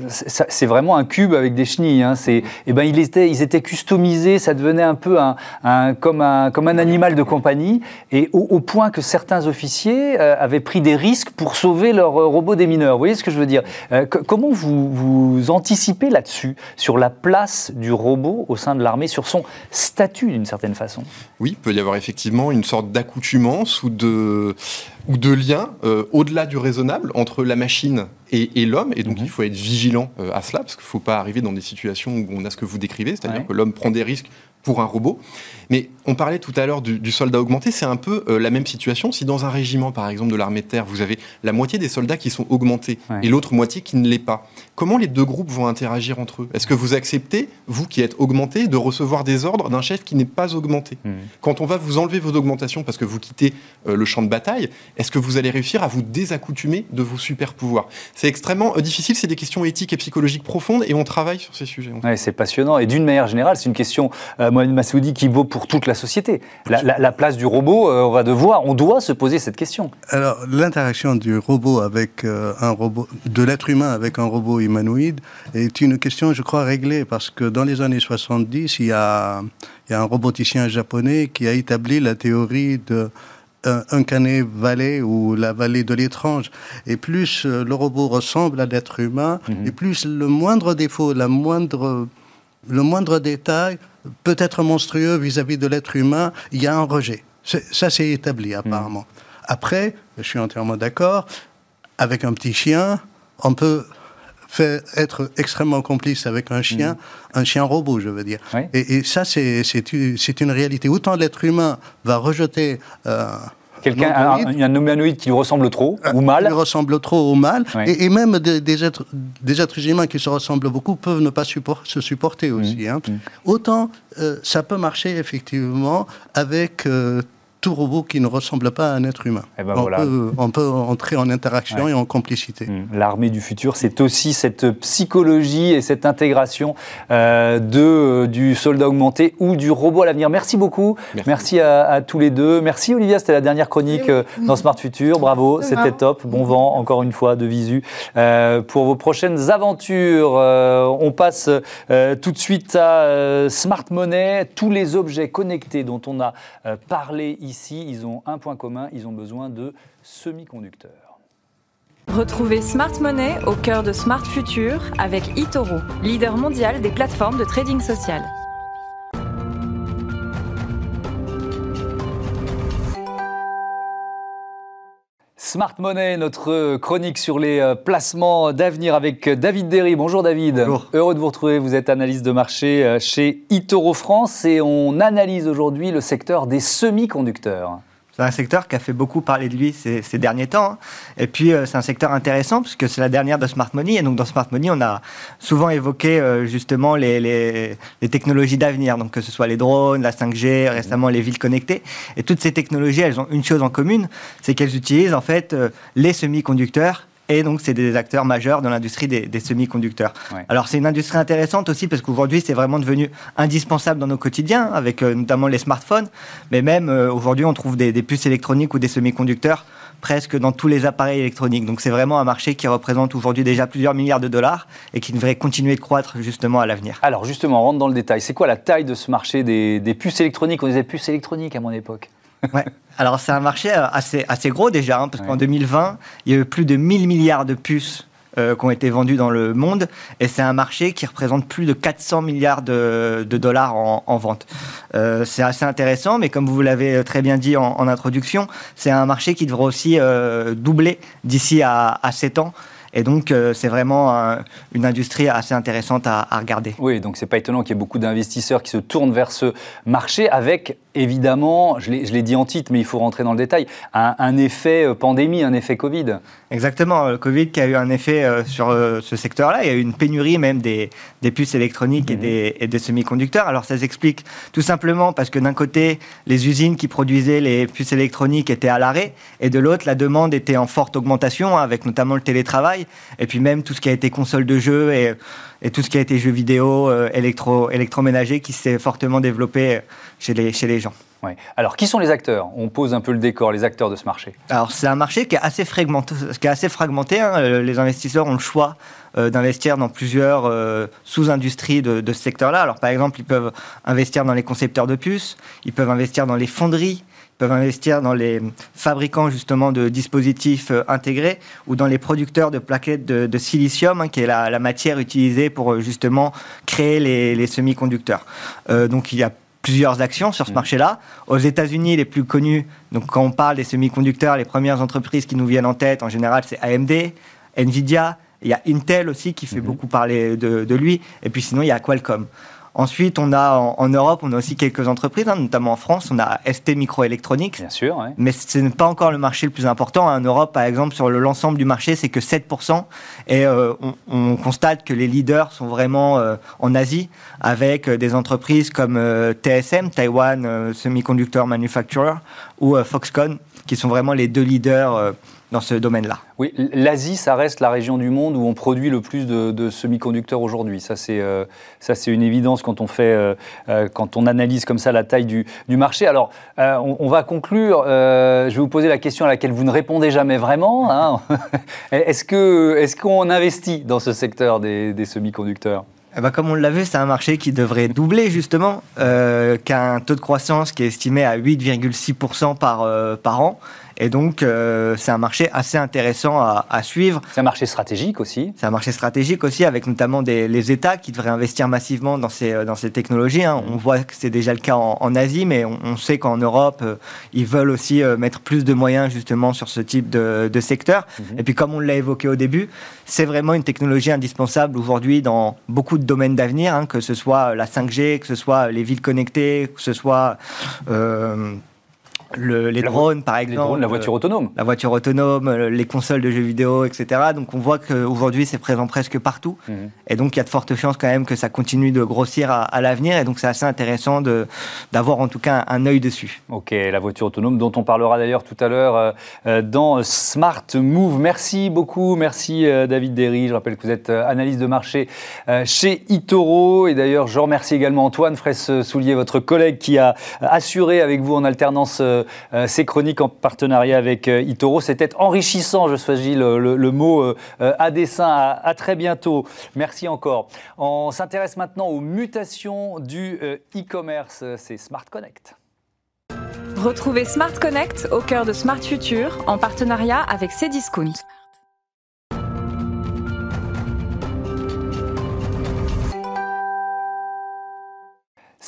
C'est vraiment un cube avec des chenilles. Hein. Et eh ben il était, ils étaient customisés ça devenait un peu un, comme, un, comme un animal de compagnie, et au, point que certains officiers euh, avaient pris des risques pour sauver leur euh, robot des mineurs. Vous voyez ce que je veux dire? Euh, Comment vous, vous anticipez là-dessus, sur la place du robot au sein de l'armée, sur son statut d'une certaine façon? Oui, il peut y avoir effectivement une sorte d'accoutumance ou de ou de lien euh, au-delà du raisonnable entre la machine et, l'homme. Et donc, mhm. il faut être vigilant euh, à cela, parce qu'il ne faut pas arriver dans des situations où on a ce que vous décrivez, c'est-à-dire que l'homme prend des risques pour un robot. Mais on parlait tout à l'heure du, soldat augmenté, c'est un peu euh, la même situation. Si dans un régiment, par exemple, de l'armée de terre, vous avez la moitié des soldats qui sont augmentés et l'autre moitié qui ne l'est pas, comment les deux groupes vont interagir entre eux? Est-ce que vous acceptez, vous qui êtes augmenté, de recevoir des ordres d'un chef qui n'est pas augmenté? Hmm. Quand on va vous enlever vos augmentations parce que vous quittez euh, le champ de bataille, est-ce que vous allez réussir à vous désaccoutumer de vos super pouvoirs? C'est extrêmement euh, difficile, c'est des questions éthiques et psychologiques profondes et on travaille sur ces sujets. c'est passionnant et d'une manière générale, c'est une question, Mohamed Massoudi, qui vaut pour toute la société. La, place du robot, euh, on va devoir, on doit se poser cette question. Alors, l'interaction du robot avec euh, un robot, de l'être humain avec un robot humanoïde est une question, je crois, réglée parce que dans les années 70, il y a, il y a un roboticien japonais qui a établi la théorie de un, canet vallée ou la vallée de l'étrange. Et plus euh, le robot ressemble à l'être humain, mhm. et plus le moindre défaut, la moindre, le moindre détail peut être monstrueux vis-à-vis de l'être humain, il y a un rejet. Ça, c'est établi apparemment. Mm. Après, je suis entièrement d'accord, avec un petit chien, on peut faire être extrêmement complice avec un chien, mm. un chien robot, je veux dire. Et, ça, c'est une réalité. Autant l'être humain va rejeter euh, Quelqu'un, un, un, humanoïde qui lui ressemble trop, ou mal. Qui lui ressemble trop ou mal. Et, même des, êtres, des êtres humains qui se ressemblent beaucoup peuvent ne pas se supporter aussi. Mmh. Hein. Mmh. Autant euh, ça peut marcher effectivement avec euh, tout robot qui ne ressemble pas à un être humain. Eh ben on, peut, entrer en interaction et en complicité. Mmh. L'armée du futur, c'est aussi cette psychologie et cette intégration euh, de, euh, du soldat augmenté ou du robot à l'avenir. Merci beaucoup. Merci, à, tous les deux. Merci Olivia, c'était la dernière chronique euh, dans Smart Future. Bravo, c'était top. Bon vent, encore une fois, de visu. pour vos prochaines aventures, on passe tout de suite à Smart Money, tous les objets connectés dont on a parlé ici, ils ont un point commun, ils ont besoin de semi-conducteurs. Retrouvez Smart Money au cœur de Smart Future avec eToro, leader mondial des plateformes de trading social. Smart Money, notre chronique sur les euh, placements d'avenir avec David Derry. Bonjour David. Bonjour. Heureux de vous retrouver. Vous êtes analyste de marché euh, chez Itoro France et on analyse aujourd'hui le secteur des semi-conducteurs. C'est un secteur qui a fait beaucoup parler de lui ces, derniers temps. Hein. Et puis, euh, c'est un secteur intéressant puisque c'est la dernière de Smart Money. Et donc, dans Smart Money, on a souvent évoqué euh, justement les, technologies d'avenir. Donc, que ce soit les drones, la 5G, récemment les villes connectées. Et toutes ces technologies, elles ont une chose en commune, c'est qu'elles utilisent en fait euh, les semi-conducteurs et donc, c'est des acteurs majeurs dans l'industrie des, semi-conducteurs. Alors, c'est une industrie intéressante aussi parce qu'aujourd'hui, c'est vraiment devenu indispensable dans nos quotidiens, avec euh, notamment les smartphones. Mais même euh, aujourd'hui, on trouve des, puces électroniques ou des semi-conducteurs presque dans tous les appareils électroniques. Donc, c'est vraiment un marché qui représente aujourd'hui déjà plusieurs milliards de dollars et qui devrait continuer de croître justement à l'avenir. Alors, justement, on rentre dans le détail. C'est quoi la taille de ce marché des, des puces électroniques? On disait puces électroniques à mon époque. Ouais. Alors c'est un marché euh, assez, assez gros déjà, hein, parce qu'en 2020, il y a eu plus de 1000 milliards de puces euh, qui ont été vendues dans le monde, et c'est un marché qui représente plus de 400 milliards de, dollars en, vente. Euh, c'est assez intéressant, mais comme vous l'avez très bien dit en, introduction, c'est un marché qui devrait aussi doubler d'ici à, à 7 ans. Et donc, euh, c'est vraiment une industrie assez intéressante à, regarder. Oui, donc c'est pas étonnant qu'il y ait beaucoup d'investisseurs qui se tournent vers ce marché avec, évidemment, je l'ai dit en titre, mais il faut rentrer dans le détail, un, effet euh, pandémie, un effet Covid. Exactement, le Covid qui a eu un effet euh, sur ce secteur-là. Il y a eu une pénurie même des, puces électroniques et, mhm. des, et des semi-conducteurs. Alors, ça s'explique tout simplement parce que d'un côté, les usines qui produisaient les puces électroniques étaient à l'arrêt, et de l'autre, la demande était en forte augmentation, avec notamment le télétravail et puis même tout ce qui a été console de jeu et, tout ce qui a été jeux vidéo, euh, électro, électroménager qui s'est fortement développé chez les, chez les gens. Alors, qui sont les acteurs? On pose un peu le décor, les acteurs de ce marché. Alors, c'est un marché qui est assez fragmenté. Qui est assez fragmenté hein. euh, Les investisseurs ont le choix euh, d'investir dans plusieurs sous-industries de, de, ce secteur-là. Alors, par exemple, ils peuvent investir dans les concepteurs de puces, ils peuvent investir dans les fonderies, peuvent investir dans les fabricants justement de dispositifs euh, intégrés ou dans les producteurs de plaquettes de, silicium, hein, qui est la, matière utilisée pour euh, justement créer les, semi-conducteurs. Euh, donc il y a plusieurs actions sur ce mmh. marché-là. Aux États-Unis, les plus connus, donc quand on parle des semi-conducteurs, les premières entreprises qui nous viennent en tête, en général, c'est AMD, Nvidia. Il y a Intel aussi qui fait mmh. beaucoup parler de, de, lui. Et puis sinon, il y a Qualcomm. Ensuite, on a en, Europe, on a aussi quelques entreprises, hein, notamment en France, on a ST Microelectronics. Bien sûr, Mais ce n'est pas encore le marché le plus important. En Europe, par exemple, sur l'ensemble du marché, c'est que 7%. Et euh, on, constate que les leaders sont vraiment euh, en Asie, avec des entreprises comme TSM, Taiwan Semiconductor Manufacturer, ou Foxconn, qui sont vraiment les deux leaders dans ce domaine-là. Oui, l'Asie, ça reste la région du monde où on produit le plus de, semi-conducteurs aujourd'hui. Ça, c'est euh, ça, c'est une évidence quand on fait, euh, euh, quand on analyse comme ça la taille du, du marché. Alors, on, va conclure. je vais vous poser la question à laquelle vous ne répondez jamais vraiment. Hein. *laughs* est-ce que, est-ce qu'on investit dans ce secteur des, des semi-conducteurs? Eh ben, comme on l'a vu, c'est un marché qui devrait doubler justement, euh, qu'un taux de croissance qui est estimé à 8,6% par, par an. Et donc, euh, c'est un marché assez intéressant à, à suivre. C'est un marché stratégique aussi. C'est un marché stratégique aussi, avec notamment des, les États qui devraient investir massivement dans ces, euh, dans ces technologies. Hein. On voit que c'est déjà le cas en, en Asie, mais on, on sait qu'en Europe, euh, ils veulent aussi mettre plus de moyens justement sur ce type de, de secteur. Mhm. Et puis, comme on l'a évoqué au début, c'est vraiment une technologie indispensable aujourd'hui dans beaucoup de domaines d'avenir, hein, que ce soit la 5G, que ce soit les villes connectées, que ce soit euh, les drones, par exemple. Les drones, la voiture autonome. La voiture autonome, euh, les consoles de jeux vidéo, etc. Donc on voit qu'aujourd'hui, c'est présent presque partout. Mhm. Et donc il y a de fortes chances quand même que ça continue de grossir à, l'avenir. Et donc c'est assez intéressant d'avoir en tout cas un, œil dessus. Ok, la voiture autonome dont on parlera d'ailleurs tout à l'heure euh, euh, dans Smart Move. Merci beaucoup. Merci David Derry. Je rappelle que vous êtes analyste de marché chez Itoro. Et d'ailleurs, je remercie également Antoine Fraisse-Soulier, votre collègue qui a assuré avec vous en alternance ces chroniques en partenariat avec euh, Itoro. C'était enrichissant, je choisis le, mot à dessin. À, très bientôt. Merci encore. On s'intéresse maintenant aux mutations du e-commerce. C'est Smart Connect. Retrouvez Smart Connect au cœur de Smart Future en partenariat avec Cdiscount.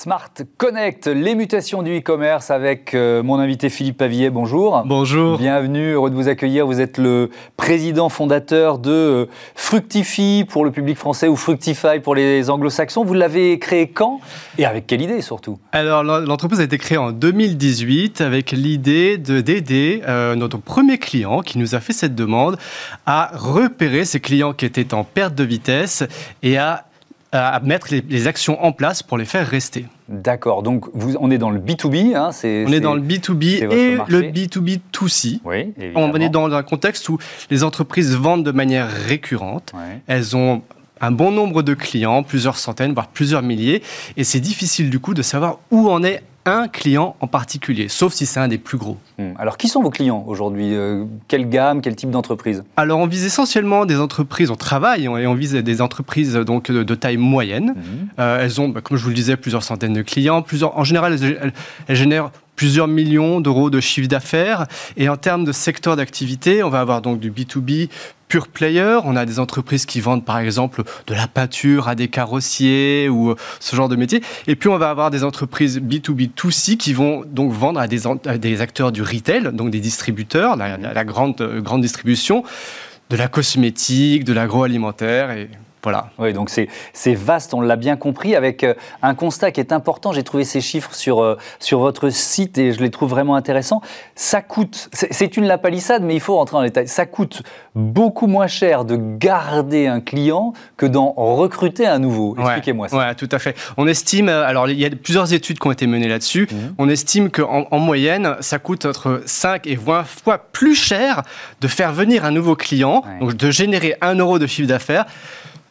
Smart Connect, les mutations du e-commerce avec euh, mon invité Philippe Pavillet. Bonjour. Bonjour. Bienvenue, heureux de vous accueillir. Vous êtes le président fondateur de euh, Fructify pour le public français ou Fructify pour les anglo-saxons. Vous l'avez créé quand et avec quelle idée surtout? Alors l'entreprise a été créée en 2018 avec l'idée d'aider euh, notre premier client qui nous a fait cette demande à repérer ces clients qui étaient en perte de vitesse et à à mettre les, actions en place pour les faire rester. D'accord, donc vous, on est dans le B2B. Hein, on est, dans le B2B et le B2B2C. Oui, on est dans un contexte où les entreprises vendent de manière récurrente. Elles ont un bon nombre de clients, plusieurs centaines, voire plusieurs milliers, et c'est difficile du coup de savoir où en est un client en particulier, sauf si c'est un des plus gros. Hmm. Alors, qui sont vos clients aujourd'hui? Euh, Quelle gamme, quel type d'entreprise? Alors, on vise essentiellement des entreprises, on travaille et on vise des entreprises donc de, taille moyenne. Hmm. Euh, elles ont, bah, comme je vous le disais, plusieurs centaines de clients. Plusieurs, en général, elles génèrent plusieurs millions d'euros de chiffre d'affaires. Et en termes de secteur d'activité, on va avoir donc du B2B, pure player. On a des entreprises qui vendent par exemple de la peinture à des carrossiers ou euh, ce genre de métier. Et puis on va avoir des entreprises B2B2C qui vont donc vendre à des, acteurs du retail, donc des distributeurs, la, la grande, euh, grande distribution, de la cosmétique, de l'agroalimentaire et voilà. Oui, donc c'est vaste, on l'a bien compris, avec euh, un constat qui est important. J'ai trouvé ces chiffres sur, euh, sur votre site et je les trouve vraiment intéressants. Ça coûte, c'est une lapalissade, mais il faut rentrer en détail. Ça coûte beaucoup moins cher de garder un client que d'en recruter un nouveau. Expliquez-moi ça. Oui, tout à fait. On estime, euh, alors il y a plusieurs études qui ont été menées là-dessus. Mhm. On estime qu'en en moyenne, ça coûte entre 5 et 20 fois plus cher de faire venir un nouveau client, donc de générer un euro de chiffre d'affaires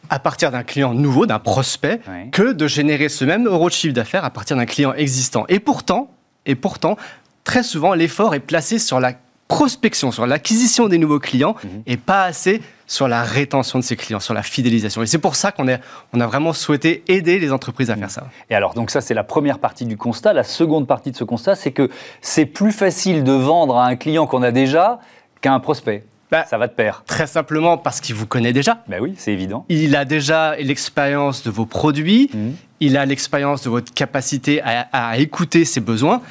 à partir d'un client nouveau, d'un prospect, que de générer ce même euro de chiffre d'affaires à partir d'un client existant. Et pourtant, et pourtant, très souvent, l'effort est placé sur la prospection, sur l'acquisition des nouveaux clients mhm. et pas assez sur la rétention de ces clients, sur la fidélisation. Et c'est pour ça qu'on on a vraiment souhaité aider les entreprises à faire ça. Et alors, donc ça, c'est la première partie du constat. La seconde partie de ce constat, c'est que c'est plus facile de vendre à un client qu'on a déjà qu'à un prospect. Bah, ça va de pair. Très simplement parce qu'il vous connaît déjà. Ben oui, c'est évident. Il a déjà l'expérience de vos produits, mhm. il a l'expérience de votre capacité à, écouter ses besoins.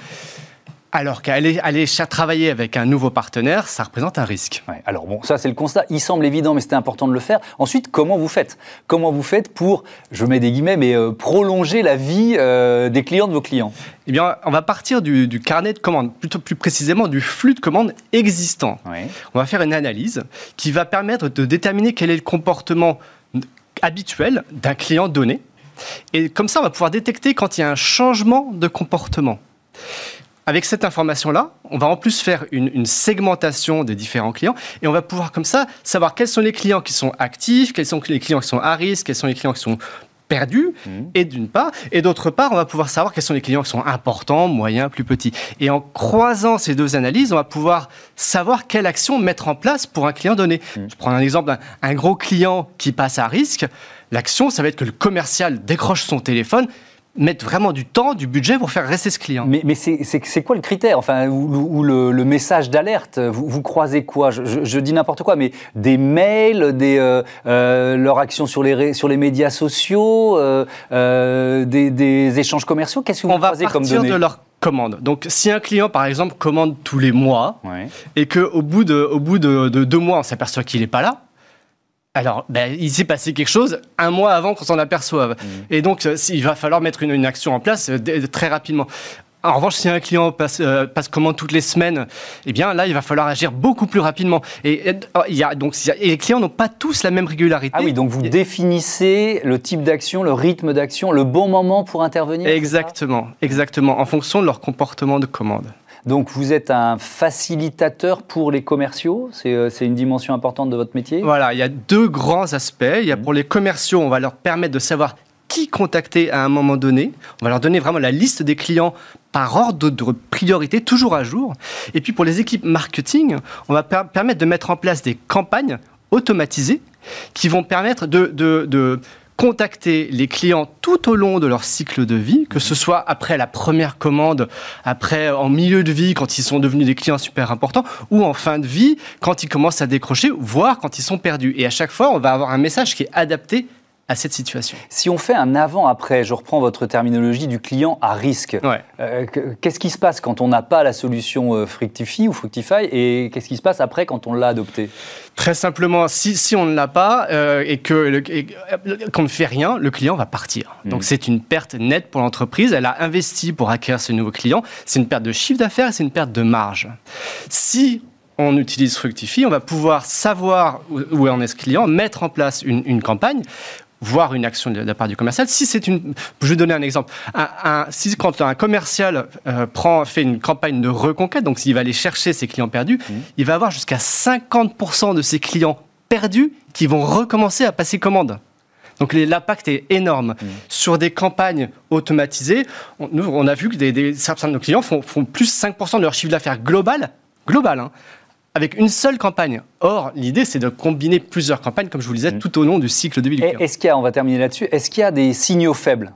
Alors qu'aller aller travailler avec un nouveau partenaire, ça représente un risque. alors bon, ça c'est le constat. Il semble évident, mais c'était important de le faire. Ensuite, comment vous faites? Comment vous faites pour, je mets des guillemets, mais euh, prolonger la vie euh, des clients de vos clients? Eh bien, on va partir du, carnet de commandes, plutôt plus précisément du flux de commandes existant. On va faire une analyse qui va permettre de déterminer quel est le comportement habituel d'un client donné. Et comme ça, on va pouvoir détecter quand il y a un changement de comportement. Avec cette information-là, on va en plus faire une, segmentation des différents clients et on va pouvoir comme ça savoir quels sont les clients qui sont actifs, quels sont les clients qui sont à risque, quels sont les clients qui sont perdus, mmh. et d'une part, et d'autre part, on va pouvoir savoir quels sont les clients qui sont importants, moyens, plus petits. Et en croisant ces deux analyses, on va pouvoir savoir quelle action mettre en place pour un client donné. Mmh. Je prends un exemple, un gros client qui passe à risque, l'action, ça va être que le commercial décroche son téléphone mettre vraiment du temps, du budget pour faire rester ce client. Mais, mais c'est quoi le critère? Enfin, Ou, le, message d'alerte? Vous, croisez quoi? Je, dis n'importe quoi, mais des mails, des, euh, euh, leur action sur les, sur les médias sociaux, euh, des, échanges commerciaux? Qu'est-ce que vous On croisez comme données? va de leur commande. Donc, si un client, par exemple, commande tous les mois et qu'au bout, de, au bout de deux mois, on s'aperçoit qu'il n'est pas là, alors, ben, il s'est passé quelque chose un mois avant qu'on s'en aperçoive. Mmh. Et donc, euh, il va falloir mettre une, action en place euh, très rapidement. En revanche, si un client passe, euh, passe, commande toutes les semaines, eh bien là, il va falloir agir beaucoup plus rapidement. Et, il y a, donc, et les clients n'ont pas tous la même régularité. Ah oui, donc vous définissez le type d'action, le rythme d'action, le bon moment pour intervenir Exactement, exactement, en fonction de leur comportement de commande. Donc vous êtes un facilitateur pour les commerciaux, euh, c'est une dimension importante de votre métier Voilà, il y a deux grands aspects. Il y a pour les commerciaux, on va leur permettre de savoir qui contacter à un moment donné. On va leur donner vraiment la liste des clients par ordre de priorité, toujours à jour. Et puis pour les équipes marketing, on va permettre de mettre en place des campagnes automatisées qui vont permettre de, de contacter les clients tout au long de leur cycle de vie, que ce soit après la première commande, après en milieu de vie quand ils sont devenus des clients super importants, ou en fin de vie quand ils commencent à décrocher, voire quand ils sont perdus. Et à chaque fois, on va avoir un message qui est adapté à cette situation. Si on fait un avant-après, je reprends votre terminologie du client à risque, euh, qu'est-ce qui se passe quand on n'a pas la solution euh, Fructify ou Fructify et qu'est-ce qui se passe après quand on l'a adopté? Très simplement, si, si on ne l'a pas euh, et qu'on ne fait rien, le client va partir. Hmm. Donc c'est une perte nette pour l'entreprise. Elle a investi pour acquérir ce nouveau client. C'est une perte de chiffre d'affaires et c'est une perte de marge. Si on utilise Fructify, on va pouvoir savoir où, en est ce client, mettre en place une, une campagne voir une action de la part du commercial. Si c'est une, je vais donner un exemple. Un, si quand un commercial euh, prend, fait une campagne de reconquête, donc s'il va aller chercher ses clients perdus, mmh. il va avoir jusqu'à 50% de ses clients perdus qui vont recommencer à passer commande. Donc l'impact est énorme. Mmh. Sur des campagnes automatisées, on, nous, on a vu que des, certains de nos clients font, font plus 5% de leur chiffre d'affaires global, global hein, avec une seule campagne. Or, l'idée, c'est de combiner plusieurs campagnes, comme je vous le disais, mm. tout au long du cycle de vie du client. Est-ce qu'il y a, on va terminer là-dessus, est-ce qu'il y a des signaux faibles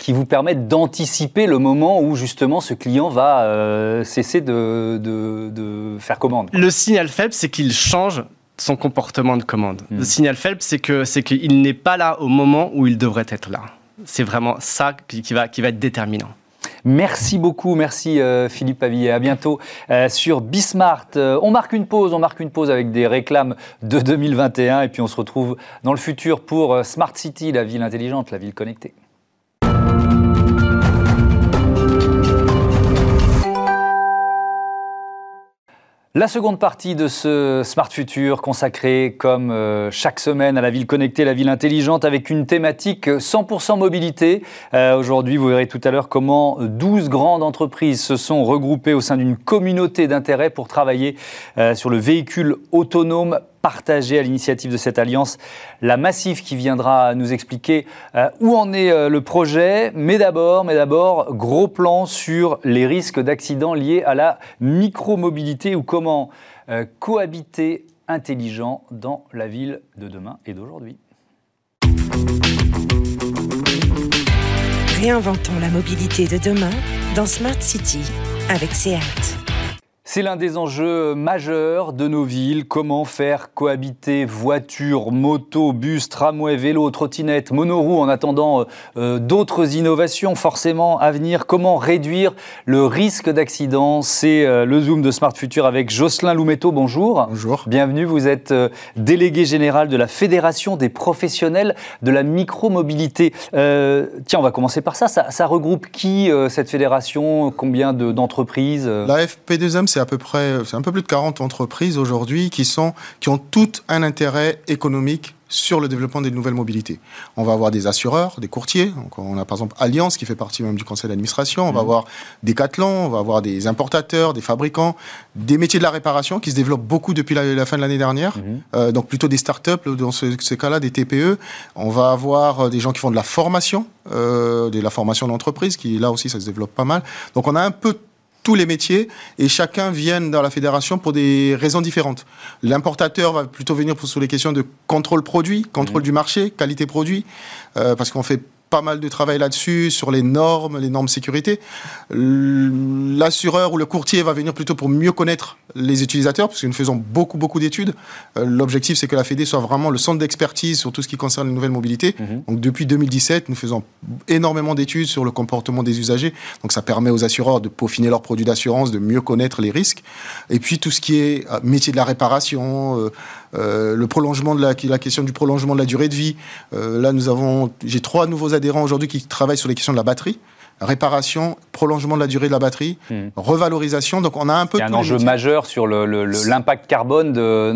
qui vous permettent d'anticiper le moment où justement ce client va euh, cesser de, faire commande? Le signal faible, c'est qu'il change son comportement de commande. Mm. Le signal faible, c'est que c'est qu'il n'est pas là au moment où il devrait être là. C'est vraiment ça qui va, qui va être déterminant. Merci beaucoup, merci euh, Philippe Pavillet. À bientôt euh, sur Bismart. Euh, on marque une pause, on marque une pause avec des réclames de 2021 et puis on se retrouve dans le futur pour Smart City, la ville intelligente, la ville connectée. La seconde partie de ce Smart Future consacrée comme euh, chaque semaine à la ville connectée, la ville intelligente avec une thématique 100% mobilité. Euh, aujourd'hui, vous verrez tout à l'heure comment 12 grandes entreprises se sont regroupées au sein d'une communauté d'intérêt pour travailler euh, sur le véhicule autonome partager à l'initiative de cette alliance la Massif qui viendra nous expliquer euh, où en est euh, le projet. Mais d'abord, mais d'abord, gros plan sur les risques d'accidents liés à la micromobilité ou comment euh, cohabiter intelligent dans la ville de demain et d'aujourd'hui. Réinventons la mobilité de demain dans Smart City avec SEAT. C'est l'un des enjeux majeurs de nos villes. Comment faire cohabiter voitures, motos, bus, tramway, vélos, trottinettes, monoroues en attendant euh, euh, d'autres innovations forcément à venir? Comment réduire le risque d'accident? C'est euh, le Zoom de Smart Future avec Jocelyn Loumetto. Bonjour. Bonjour. Bienvenue. Vous êtes délégué général de la Fédération des professionnels de la micromobilité. tiens, on va commencer par ça. Ça, regroupe qui cette fédération? Combien d'entreprises La FP2M, c'est à peu près, c'est un peu plus de 40 entreprises aujourd'hui qui sont, qui ont toutes un intérêt économique sur le développement des nouvelles mobilités. On va avoir des assureurs, des courtiers. on a par exemple Alliance qui fait partie même du conseil d'administration. On va mmh. avoir Decathlon, on va avoir des importateurs, des fabricants, des métiers de la réparation qui se développent beaucoup depuis la, fin de l'année dernière. Mmh. Euh, donc plutôt des startups, dans ce, ces cas-là, des TPE. On va avoir euh, des gens qui font de la formation, euh, de la formation d'entreprise, qui là aussi ça se développe pas mal. Donc on a un peu tous les métiers et chacun vient dans la fédération pour des raisons différentes. L'importateur va plutôt venir pour, sur les questions de contrôle produit, contrôle mmh. du marché, qualité produit, euh, parce qu'on fait pas mal de travail là-dessus, sur les normes, les normes sécurité. L'assureur ou le courtier va venir plutôt pour mieux connaître les utilisateurs, parce que nous faisons beaucoup, beaucoup d'études. Euh, l'objectif, c'est que la FED soit vraiment le centre d'expertise sur tout ce qui concerne les nouvelles mobilités. Mhm. Donc, depuis 2017, nous faisons énormément d'études sur le comportement des usagers. Donc, ça permet aux assureurs de peaufiner leurs produits d'assurance, de mieux connaître les risques. Et puis, tout ce qui est euh, métier de la réparation, euh, le prolongement de la, la question du prolongement de la durée de vie. là, nous avons, j'ai trois nouveaux adhérents aujourd'hui qui travaillent sur les questions de la batterie réparation, prolongement de la durée de la batterie, hmm. revalorisation. Donc on a un peu. Il y a un enjeu majeur sur l'impact carbone, de,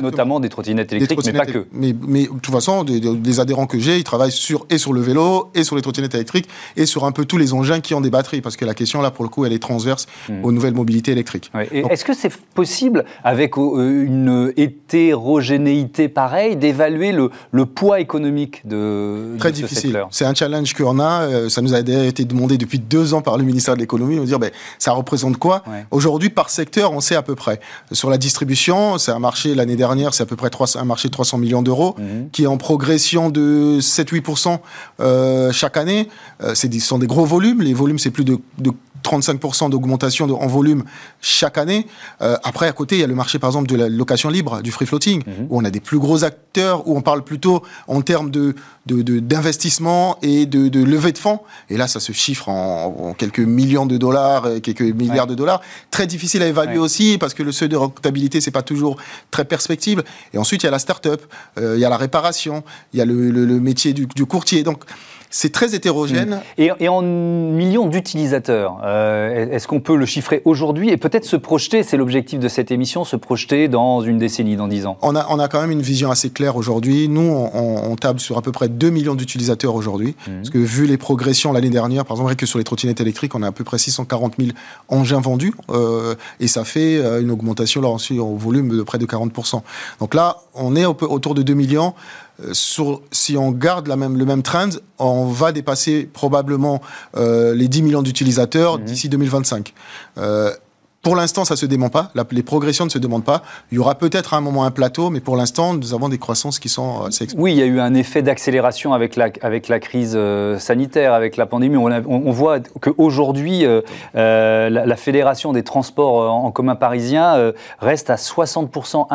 notamment des trottinettes électriques, mais pas que. Mais, mais, de toute façon, des, adhérents que j'ai, ils travaillent sur, et sur le vélo, et sur les trottinettes électriques, et sur un peu tous les engins qui ont des batteries, parce que la question là, pour le coup, elle est transverse hmm. aux nouvelles mobilités électriques. Est-ce que c'est possible, avec euh, une hétérogénéité pareille, d'évaluer le, le, poids économique de, Très difficile. C'est un challenge qu'on a. Euh, ça nous a été demandé depuis deux ans par le ministère de l'économie, nous dire ben, ça représente quoi Aujourd'hui, par secteur, on sait à peu près. Sur la distribution, c'est un marché, l'année dernière, c'est à peu près un marché de 300 millions d'euros, mhm. qui est en progression de 7-8% euh, chaque année. Euh, ce sont des gros volumes. Les volumes, c'est plus de, de 35% d'augmentation en volume chaque année. Euh, après, à côté, il y a le marché, par exemple, de la location libre, du free floating, mhm. où on a des plus gros acteurs, où on parle plutôt en termes de, d'investissement et de, de levée de fonds. Et là, ça se chiffre en, quelques millions de dollars, quelques milliards de dollars. Très difficile à évaluer aussi, parce que le seuil de rentabilité, c'est pas toujours très perspective. Et ensuite, il y a la start-up, euh, il y a la réparation, il y a le, le, métier du, du courtier. Donc, c'est très hétérogène. Et, en millions d'utilisateurs, euh, est-ce qu'on peut le chiffrer aujourd'hui et peut-être se projeter, c'est l'objectif de cette émission, se projeter dans une décennie, dans dix ans? On a, on a quand même une vision assez claire aujourd'hui. Nous, on, table sur à peu près 2 millions d'utilisateurs aujourd'hui. Mmh. Parce que vu les progressions l'année dernière, par exemple, que sur les trottinettes électriques, on a à peu près 640 000 engins vendus. Euh, et ça fait euh, une augmentation là, au volume de près de 40%. Donc là, on est autour de 2 millions. Euh, si on garde la même, le même trend, on va dépasser probablement euh, les 10 millions d'utilisateurs mmh. d'ici 2025. Pour l'instant, ça se dément pas. les progressions ne se demandent pas. Il y aura peut-être à un moment un plateau, mais pour l'instant, nous avons des croissances qui sont assez Oui, il y a eu un effet d'accélération avec la, avec la crise euh, sanitaire, avec la pandémie. On, on, voit qu'aujourd'hui, euh, euh, la, Fédération des transports en commun parisiens reste à 60%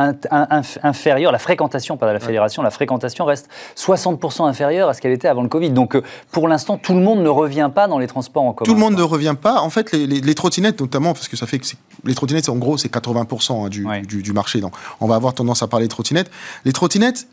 inférieure. La fréquentation, pas la Fédération, la fréquentation reste 60% inférieure à ce qu'elle était avant le Covid. Donc, pour l'instant, tout le monde ne revient pas dans les transports en commun. Tout le monde ne revient pas. En fait, les, les trottinettes, notamment, parce que ça fait que les trottinettes, en gros, c'est 80% hein, du, marché. Donc, on va avoir tendance à parler de trottinettes. Les trottinettes,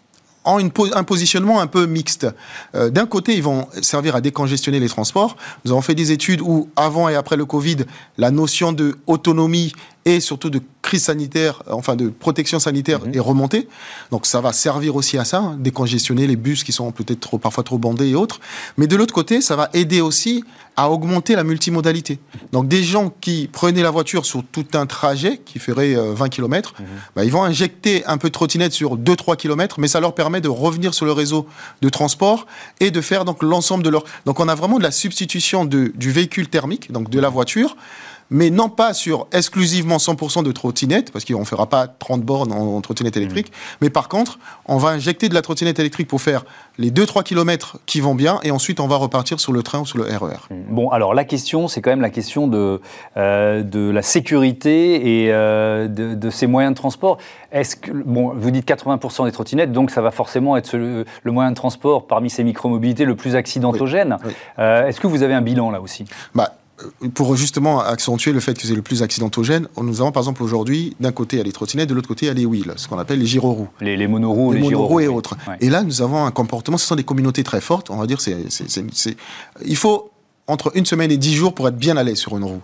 ont un positionnement un peu mixte. Euh, d'un côté, ils vont servir à décongestionner les transports. Nous avons fait des études où, avant et après le Covid, la notion de autonomie et surtout de crise sanitaire, enfin de protection sanitaire mhm. est remontée. Donc ça va servir aussi à ça, hein, décongestionner les bus qui sont peut-être parfois trop bandés et autres. Mais de l'autre côté, ça va aider aussi à augmenter la multimodalité. Donc des gens qui prenaient la voiture sur tout un trajet qui ferait 20 km, mhm. bah, ils vont injecter un peu de trottinette sur 2-3 km, mais ça leur permet de revenir sur le réseau de transport et de faire donc l'ensemble de leur... Donc on a vraiment de la substitution de, du véhicule thermique, donc de la voiture, mais non pas sur exclusivement 100% de trottinettes, parce qu'on ne fera pas 30 bornes en, trottinette électrique, mmh. mais par contre, on va injecter de la trottinette électrique pour faire les 2-3 km qui vont bien, et ensuite on va repartir sur le train ou sur le RER. E mmh. Bon, alors la question, c'est quand même la question de, euh, de la sécurité et euh, de, ces moyens de transport. Est-ce que, bon, vous dites 80% des trottinettes, donc ça va forcément être le, moyen de transport parmi ces micromobilités le plus accidentogène. Euh, est-ce que vous avez un bilan là aussi? Bah, pour justement accentuer le fait que c'est le plus accidentogène, nous avons par exemple aujourd'hui, d'un côté, a les trottinettes, de l'autre côté, a les wheels, ce qu'on appelle les gyroroues. Les, les monoroues, les, les et autres. Et là, nous avons un comportement, ce sont des communautés très fortes, on va dire, c'est, il faut entre une semaine et dix jours pour être bien à l'aise sur une roue.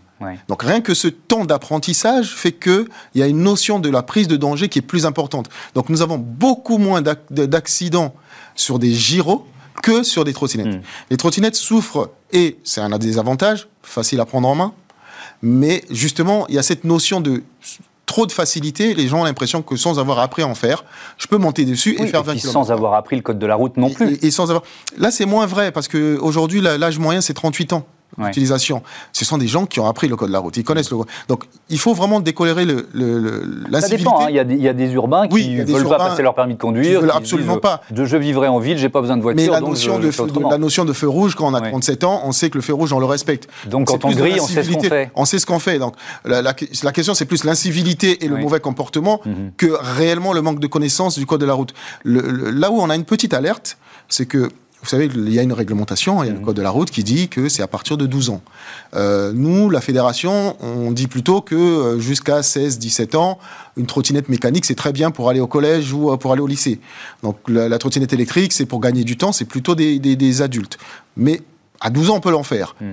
Donc rien que ce temps d'apprentissage fait qu'il y a une notion de la prise de danger qui est plus importante. Donc nous avons beaucoup moins d'accidents sur des gyros que sur des trottinettes. Hmm. Les trottinettes souffrent, et c'est un des avantages, facile à prendre en main, mais justement, il y a cette notion de trop de facilité, les gens ont l'impression que sans avoir appris à en faire, je peux monter dessus et faire 20 km. Sans avoir appris le code de la route non plus. Et, sans avoir... Là, c'est moins vrai parce qu'aujourd'hui, l'âge moyen, c'est 38 ans l'utilisation. Ce sont des gens qui ont appris le code de la route, ils connaissent le code. Donc, il faut vraiment décolérer le, Ça dépend, hein. il, y a des, il, y a des, urbains qui ne veulent pas passer leur permis de conduire. Veulent absolument pas. De, je vivrai en ville, j'ai pas besoin de voiture. Mais la notion, de, la notion de feu rouge, quand on a 37 ans, on sait que le feu rouge, on le respecte. Donc, quand on grille, on sait ce qu'on fait. On sait ce qu'on fait. Donc, la, question, c'est plus l'incivilité et le mauvais comportement mhm. que réellement le manque de connaissance du code de la route. là où on a une petite alerte, c'est que vous savez, il y a une réglementation, il y a le mmh. code de la route qui dit que c'est à partir de 12 ans. Euh, nous, la fédération, on dit plutôt que euh, jusqu'à 16-17 ans, une trottinette mécanique, c'est très bien pour aller au collège ou euh, pour aller au lycée. Donc la, trottinette électrique, c'est pour gagner du temps, c'est plutôt des, adultes. Mais à 12 ans, on peut l'en faire. Mmh.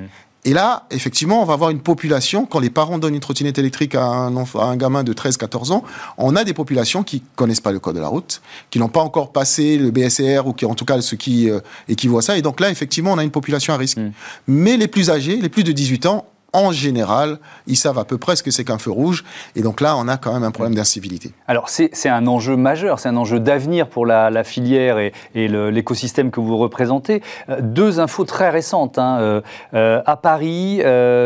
Et là, effectivement, on va avoir une population, quand les parents donnent une trottinette électrique à un, enfant, à un gamin de 13-14 ans, on a des populations qui connaissent pas le code de la route, qui n'ont pas encore passé le BSR, ou qui, en tout cas, ceux qui euh, équivoient ça. Et donc là, effectivement, on a une population à risque. Mmh. Mais les plus âgés, les plus de 18 ans, en général, ils savent à peu près ce que c'est qu'un feu rouge. Et donc là, on a quand même un problème d'incivilité. Alors, c'est un enjeu majeur, c'est un enjeu d'avenir pour la, filière et, l'écosystème que vous représentez. Euh, deux infos très récentes. Hein. Euh, euh, à Paris,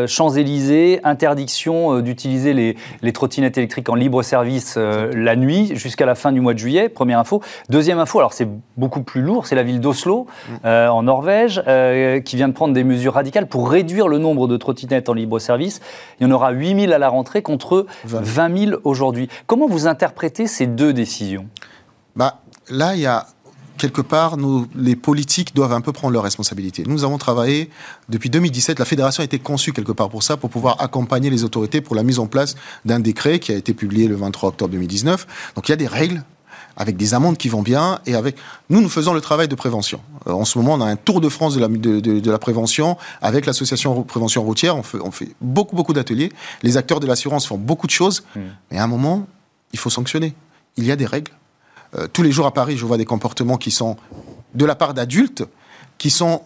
Champs-Élysées, interdiction d'utiliser les, trottinettes électriques en libre service la nuit jusqu'à la fin du mois de juillet. Première info. Deuxième info, alors c'est beaucoup plus lourd, c'est la ville d'Oslo, mm. en Norvège, qui vient de prendre des mesures radicales pour réduire le nombre de trottinettes en libre-service. Il y en aura 8 000 à la rentrée contre 20 000 aujourd'hui. Comment vous interprétez ces deux décisions? Bah, Là, il y a quelque part, nous, les politiques doivent un peu prendre leurs responsabilités. Nous avons travaillé depuis 2017, la fédération a été conçue quelque part pour ça, pour pouvoir accompagner les autorités pour la mise en place d'un décret qui a été publié le 23 octobre 2019. Donc il y a des règles avec des amendes qui vont bien et avec nous nous faisons le travail de prévention. Euh, en ce moment, on a un tour de France de la, de, la prévention avec l'association prévention routière. On fait, on fait beaucoup beaucoup d'ateliers. Les acteurs de l'assurance font beaucoup de choses, hmm. mais à un moment, il faut sanctionner. Il y a des règles. Euh, tous les jours à Paris, je vois des comportements qui sont de la part d'adultes qui sont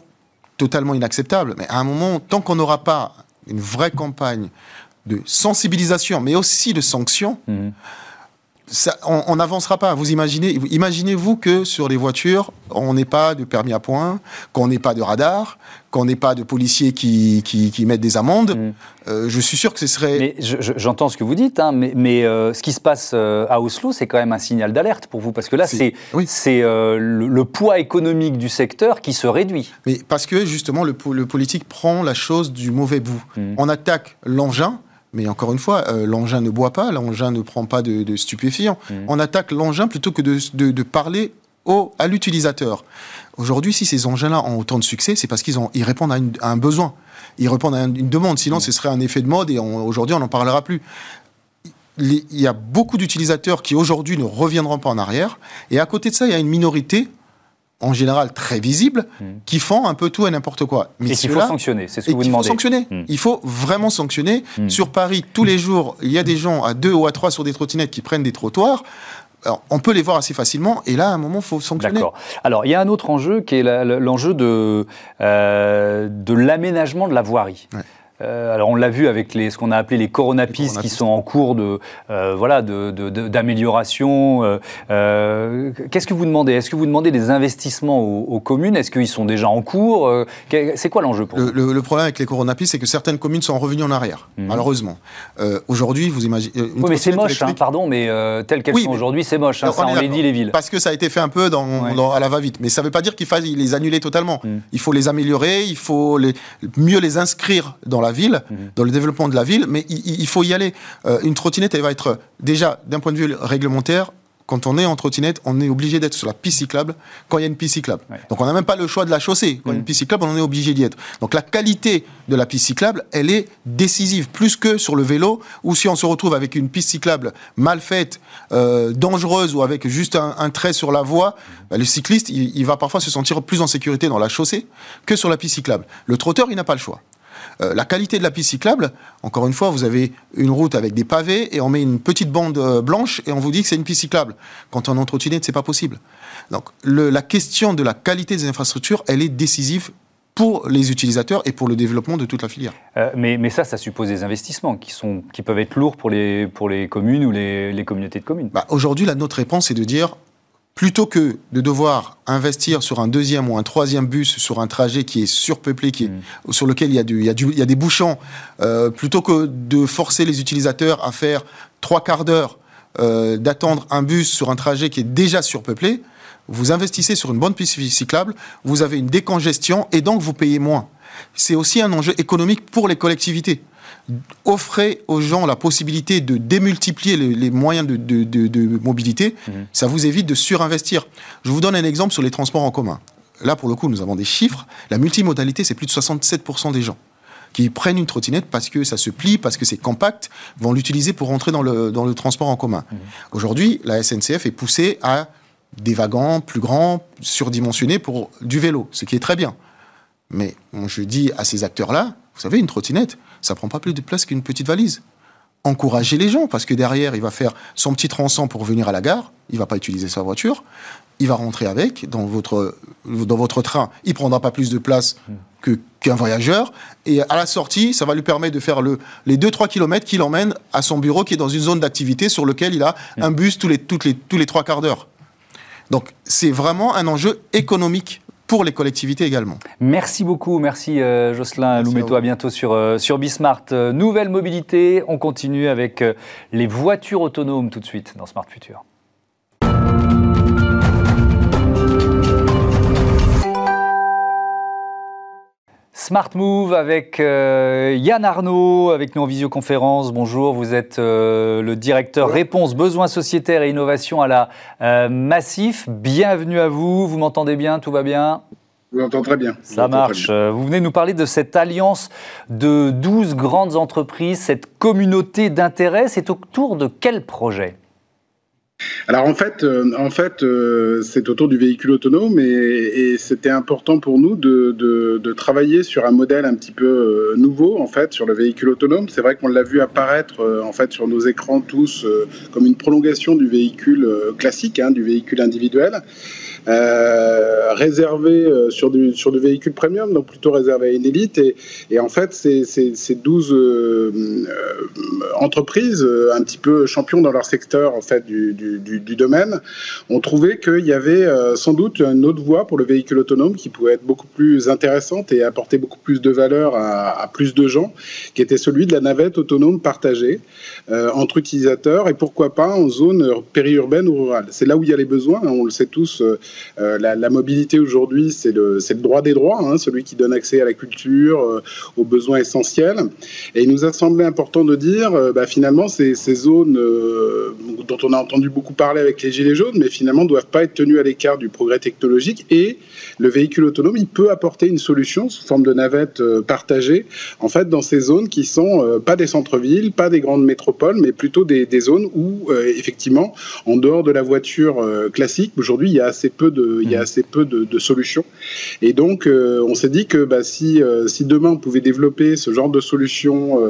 totalement inacceptables. Mais à un moment, tant qu'on n'aura pas une vraie campagne de sensibilisation, mais aussi de sanctions, on n'avancera pas. Vous imaginez, imaginez-vous que sur les voitures, on n'ait pas de permis à point, qu'on n'ait pas de radar, qu'on n'ait pas de policiers qui, qui, mettent des amendes. Mm. Euh, je suis sûr que ce serait. Mais j'entends ce que vous dites, hein, mais, euh, ce qui se passe euh, à Oslo, c'est quand même un signal d'alerte pour vous, parce que là, c'est c'est le, poids économique du secteur qui se réduit. Mais parce que justement, le, politique prend la chose du mauvais bout. Mm. On attaque l'engin mais encore une fois, euh, l'engin ne boit pas, l'engin ne prend pas de, stupéfiants. Mmh. On attaque l'engin plutôt que de, parler au, à l'utilisateur. Aujourd'hui, si ces engins-là ont autant de succès, c'est parce qu'ils ils répondent à, un besoin. Ils répondent à une, demande. Sinon, mmh. ce serait un effet de mode et aujourd'hui, on n'en parlera plus. il y a beaucoup d'utilisateurs qui aujourd'hui ne reviendront pas en arrière. Et à côté de ça, il y a une minorité en général très visibles, hmm. qui font un peu tout et n'importe quoi. Mais et qu'il faut sanctionner, c'est ce que vous demandez. Il faut sanctionner. Hmm. Il faut vraiment sanctionner. Hmm. Sur Paris, tous les jours, il y a des gens à deux ou à trois sur des trottinettes qui prennent des trottoirs. on peut les voir assez facilement, et là, à un moment, il faut sanctionner. D'accord. Alors, il y a un autre enjeu qui est l'enjeu de, euh, de l'aménagement de la voirie. Euh, alors on l'a vu avec les, ce qu'on a appelé les coronapistes qui sont en cours de euh, voilà d'amélioration. De, euh, Qu'est-ce que vous demandez? Est-ce que vous demandez des investissements aux, communes? Est-ce qu'ils sont déjà en cours? C'est quoi l'enjeu pour le, problème avec les coronapistes, c'est que certaines communes sont revenues en arrière, mhm. malheureusement. Aujourd'hui, vous imaginez. Oui, mais c'est moche, hein, pardon, mais telles qu'elles sont aujourd'hui, c'est moche. Hein, ça, on, les dit les villes. Parce que ça a été fait un peu dans, à la va-vite, mais ça ne veut pas dire qu'il faille les annuler totalement. Mhm. Il faut les améliorer, il faut les, mieux les inscrire dans la ville, mhm. dans le développement de la ville, mais il, faut y aller. Euh, une trottinette, elle va être déjà, d'un point de vue réglementaire, quand on est en trottinette, on est obligé d'être sur la piste cyclable quand il y a une piste cyclable. Donc on n'a même pas le choix de la chaussée. Quand il y a une mm. piste cyclable, on est obligé d'y être. Donc la qualité de la piste cyclable, elle est décisive, plus que sur le vélo, ou si on se retrouve avec une piste cyclable mal faite, euh, dangereuse, ou avec juste un, trait sur la voie, bah, le cycliste, il, il va parfois se sentir plus en sécurité dans la chaussée que sur la piste cyclable. Le trotteur, il n'a pas le choix. Euh, la qualité de la piste cyclable, encore une fois, vous avez une route avec des pavés et on met une petite bande euh, blanche et on vous dit que c'est une piste cyclable. Quand on est en trottinette, c'est pas possible. Donc la question de la qualité des infrastructures, elle est décisive pour les utilisateurs et pour le développement de toute la filière. Euh, mais, ça, ça suppose des investissements qui, sont, qui peuvent être lourds pour les, pour les communes ou les, communautés de communes. Bah, aujourd'hui, notre réponse est de dire plutôt que de devoir investir sur un deuxième ou un troisième bus sur un trajet qui est surpeuplé, qui mm. sur lequel il y a, du, il y a, du, il y a des bouchons, euh, plutôt que de forcer les utilisateurs à faire trois quarts d'heure euh, d'attendre un bus sur un trajet qui est déjà surpeuplé, vous investissez sur une bonne piste cyclable, vous avez une décongestion et donc vous payez moins. C'est aussi un enjeu économique pour les collectivités offrez aux gens la possibilité de démultiplier les, moyens de, mobilité, mhm. ça vous évite de surinvestir. Je vous donne un exemple sur les transports en commun. Là, pour le coup, nous avons des chiffres. La multimodalité, c'est plus de 67% des gens qui prennent une trottinette parce que ça se plie, parce que c'est compact, vont l'utiliser pour rentrer dans le, dans le transport en commun. Mhm. Aujourd'hui, la SNCF est poussée à des wagons plus grands, surdimensionnés pour du vélo, ce qui est très bien. Mais je dis à ces acteurs-là, vous savez, une trottinette, ça prend pas plus de place qu'une petite valise. Encouragez les gens, parce que derrière, il va faire son petit tronçon pour venir à la gare, il va pas utiliser sa voiture, il va rentrer avec. Dans votre, dans votre train, il prendra pas plus de place qu'un voyageur, et à la sortie, ça va lui permettre de faire le, les 2-3 km qu'il emmène à son bureau qui est dans une zone d'activité sur lequel il a un bus tous les, toutes les, tous les 3 quarts d'heure. Donc c'est vraiment un enjeu économique pour les collectivités également. Merci beaucoup, merci euh, Jocelyn Loumeto, à, bientôt sur, euh, sur Bismart. Euh, nouvelle mobilité, on continue avec les voitures autonomes tout de suite dans Smart Future. Smart Move avec euh, Yann Arnaud, avec nous en visioconférence. Bonjour, vous êtes euh, le directeur réponse besoins sociétaires et innovation à la euh, Massif. Bienvenue à vous, vous m'entendez bien, tout va bien? Vous m'entendez très bien. Ça marche. Vous venez nous parler de cette alliance de 12 grandes entreprises, cette communauté d'intérêt. C'est autour de quel projet? Alors en fait, euh, en fait, euh, c'est autour du véhicule autonome et, c'était important pour nous de, de, travailler sur un modèle un petit peu euh, nouveau en fait sur le véhicule autonome. C'est vrai qu'on l'a vu apparaître en fait sur nos écrans tous comme une prolongation du véhicule classique, hein, du véhicule individuel. Euh, réservé euh, sur du, sur du véhicule premium, donc plutôt réservé à une élite. Et, en fait, ces, ces, ces 12 euh, entreprises, un petit peu champions dans leur secteur en fait, du, du, domaine, ont trouvé qu'il y avait sans doute une autre voie pour le véhicule autonome qui pouvait être beaucoup plus intéressante et apporter beaucoup plus de valeur à, plus de gens, qui était celui de la navette autonome partagée entre utilisateurs et pourquoi pas en zone périurbaine ou rurale. C'est là où il y a les besoins, hein, on le sait tous. La, mobilité aujourd'hui, c'est le, droit des droits, hein, celui qui donne accès à la culture, euh, aux besoins essentiels. Et il nous a semblé important de dire, euh, bah, finalement, ces, ces zones dont on a entendu beaucoup parler avec les Gilets jaunes, mais finalement ne doivent pas être tenues à l'écart du progrès technologique. Et le véhicule autonome, il peut apporter une solution sous forme de navette partagée, en fait, dans ces zones qui sont pas des centres-villes, pas des grandes métropoles, mais plutôt des, des zones où, effectivement, en dehors de la voiture classique, aujourd'hui, il y a assez peu de, il y a mm. assez peu de, solutions. Et donc, on s'est dit que bah, si, si demain on pouvait développer ce genre de solutions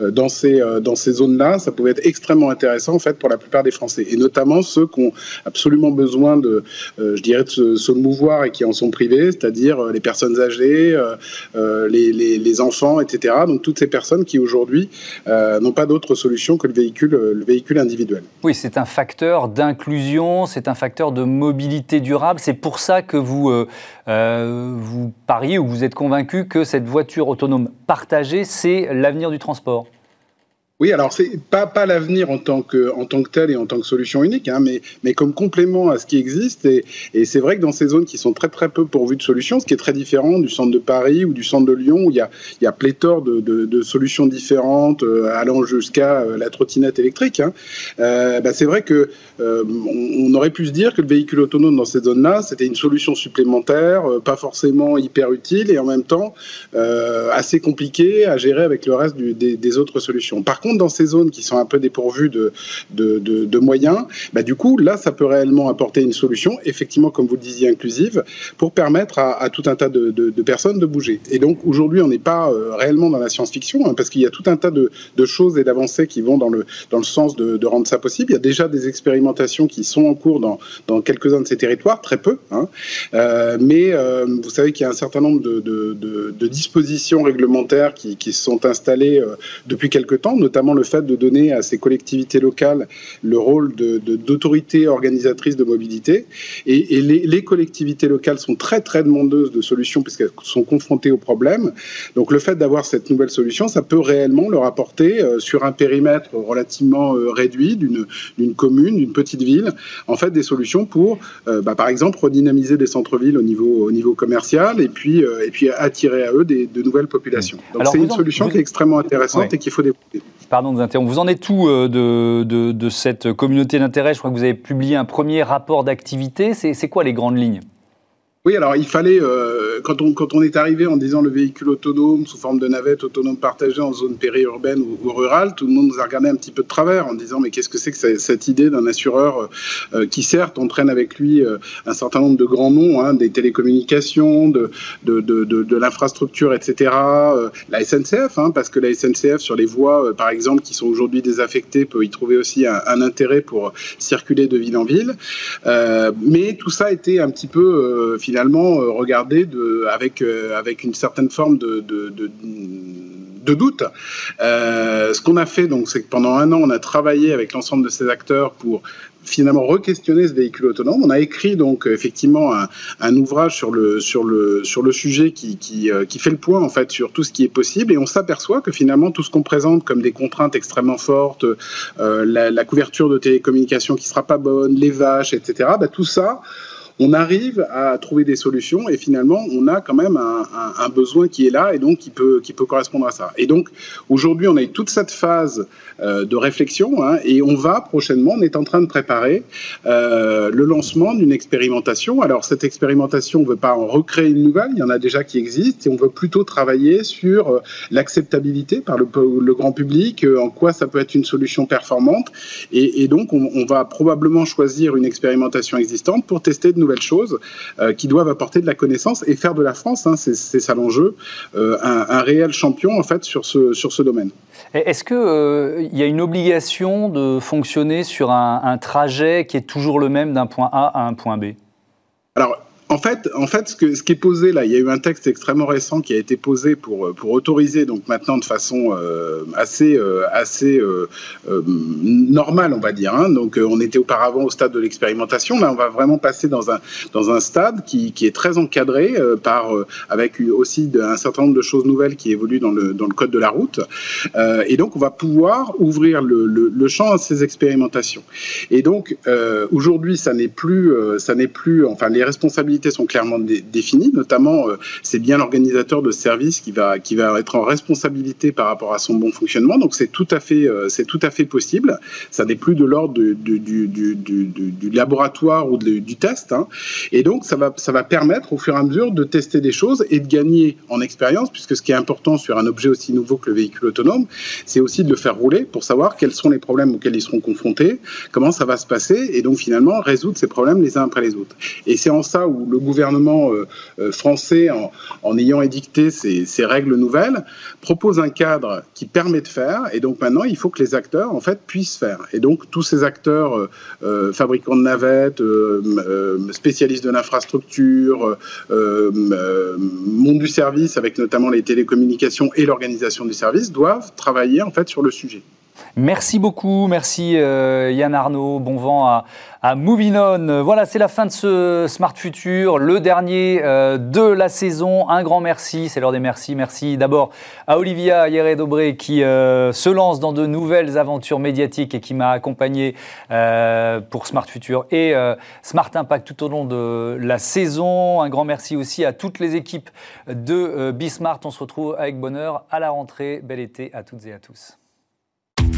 dans ces, dans ces zones-là, ça pouvait être extrêmement intéressant en fait pour la plupart des Français, et notamment ceux qui ont absolument besoin de, je dirais, de se, se, mouvoir et qui en sont privés, c'est-à-dire les personnes âgées, les, les, les, enfants, etc. Donc toutes ces personnes qui aujourd'hui n'ont pas d'autre solution que le véhicule, le véhicule individuel. Oui, c'est un facteur d'inclusion, c'est un facteur de mobilité durable. C'est pour ça que vous, euh, euh, vous pariez ou vous êtes convaincu que cette voiture autonome partagée, c'est l'avenir du transport oui, alors c'est pas pas l'avenir en tant que tel et en tant que solution unique, hein, mais comme complément à ce qui existe. Et, c'est vrai que dans ces zones qui sont très très peu pourvues de solutions, ce qui est très différent du centre de Paris ou du centre de Lyon où il y a pléthore de, solutions différentes euh, allant jusqu'à euh, la trottinette électrique. Hein, euh, bah, c'est vrai que on, aurait pu se dire que le véhicule autonome dans ces zones-là, c'était une solution supplémentaire, pas forcément hyper utile et en même temps assez compliquée à gérer avec le reste des autres solutions. Par dans ces zones qui sont un peu dépourvues de, moyens, bah, du coup, là, ça peut réellement apporter une solution, effectivement, comme vous le disiez, inclusive, pour permettre à, tout un tas de, personnes de bouger. Et donc, aujourd'hui, on n'est pas euh, réellement dans la science-fiction, hein, parce qu'il y a tout un tas de, choses et d'avancées qui vont dans le, sens de, rendre ça possible. Il y a déjà des expérimentations qui sont en cours dans, quelques-uns de ces territoires, très peu, hein. euh, mais euh, vous savez qu'il y a un certain nombre de, dispositions réglementaires qui, qui sont installées depuis quelques temps, notamment notamment le fait de donner à ces collectivités locales le rôle d'autorité de, organisatrice de mobilité. Et, les, collectivités locales sont très très demandeuses de solutions puisqu'elles sont confrontées aux problèmes. Donc le fait d'avoir cette nouvelle solution, ça peut réellement leur apporter euh, sur un périmètre relativement euh, réduit d'une commune, d'une petite ville, en fait des solutions pour, euh, bah, par exemple, redynamiser des centres-villes au niveau, au niveau commercial et puis, et puis attirer à eux des, de nouvelles populations. Donc c'est une solution qui est extrêmement intéressante et qu'il faut développer. Pardon de vous interrompre. Vous en êtes où euh, de, de, de cette communauté d'intérêt? Je crois que vous avez publié un premier rapport d'activité. C'est quoi les grandes lignes? Oui, alors il fallait, euh, quand, on, quand on est arrivé en disant le véhicule autonome sous forme de navette autonome partagée en zone périurbaine ou, rurale, tout le monde nous a regardé un petit peu de travers en disant mais qu'est-ce que c'est que cette idée d'un assureur euh, qui certes entraîne avec lui euh, un certain nombre de grands noms, hein, des télécommunications, de, de, de, de, l'infrastructure, etc. la SNCF, hein, parce que la SNCF sur les voies, par exemple, qui sont aujourd'hui désaffectées, peut y trouver aussi un, un, intérêt pour circuler de ville en ville. mais tout ça était un petit peu finalement finalement euh, regarder de, avec, euh, avec une certaine forme de, doute. Euh, ce qu'on a fait, donc, c'est que pendant un an, on a travaillé avec l'ensemble de ces acteurs pour finalement re-questionner ce véhicule autonome. On a écrit donc effectivement un, ouvrage sur le sur le sur le sujet qui, qui, qui fait le point en fait sur tout ce qui est possible et on s'aperçoit que finalement tout ce qu'on présente comme des contraintes extrêmement fortes, la, la, couverture de télécommunications qui sera pas bonne, les vaches, etc. Bah, tout ça on arrive à trouver des solutions et finalement on a quand même un, besoin qui est là et donc qui peut, qui peut correspondre à ça. Et donc aujourd'hui on a eu toute cette phase euh, de réflexion hein, et on va prochainement, on est en train de préparer euh, le lancement d'une expérimentation. Alors cette expérimentation, on ne veut pas en recréer une nouvelle, il y en a déjà qui existent et on veut plutôt travailler sur euh, l'acceptabilité par le, grand public, en quoi ça peut être une solution performante et, donc on, on, va probablement choisir une expérimentation existante pour tester de nouvelles choses euh, qui doivent apporter de la connaissance et faire de la France, hein, c'est ça l'enjeu, euh, un, réel champion en fait sur ce, sur ce domaine. Est-ce qu'il euh, y a une obligation de fonctionner sur un, un trajet qui est toujours le même d'un point A à un point B? Alors, en fait, en fait, ce, qui est posé là, il y a eu un texte extrêmement récent qui a été posé pour, pour autoriser donc maintenant de façon euh, assez euh, assez euh, normale, on va dire. Hein. Donc, on était auparavant au stade de l'expérimentation. Là, on va vraiment passer dans un dans un stade qui, qui est très encadré par avec aussi un certain nombre de choses nouvelles qui évoluent dans le dans le code de la route. et donc, on va pouvoir ouvrir le, le, le champ à ces expérimentations. Et donc, aujourd'hui, ça n'est plus ça n'est plus enfin les responsabilités sont clairement définies, notamment euh, c'est bien l'organisateur de service qui va, qui va être en responsabilité par rapport à son bon fonctionnement. Donc c'est tout à fait, euh, tout à fait possible. Ça n'est plus de l'ordre du, du, laboratoire ou du test. Hein. Et donc ça va, ça va permettre au fur et à mesure de tester des choses et de gagner en expérience, puisque ce qui est important sur un objet aussi nouveau que le véhicule autonome, c'est aussi de le faire rouler pour savoir quels sont les problèmes auxquels ils seront confrontés, comment ça va se passer, et donc finalement résoudre ces problèmes les uns après les autres. Et c'est en ça où le gouvernement français, en, ayant édicté ces, règles nouvelles, propose un cadre qui permet de faire. Et donc maintenant, il faut que les acteurs, en fait, puissent faire. Et donc tous ces acteurs, fabricants de navettes, spécialistes de l'infrastructure, monde du service, avec notamment les télécommunications et l'organisation du service, doivent travailler en fait sur le sujet. Merci beaucoup, merci euh, Yann Arnaud, bon vent à, à. Voilà, c'est la fin de ce Smart Future, le dernier euh, de la saison. Un grand merci, c'est l'heure des merci. Merci d'abord à Olivia Hieré-Dobré qui euh, se lance dans de nouvelles aventures médiatiques et qui m'a accompagné pour Smart Future et Smart Impact tout au long de la saison. Un grand merci aussi à toutes les équipes de Bismart. On se retrouve avec bonheur à la rentrée. Bel été à toutes et à tous.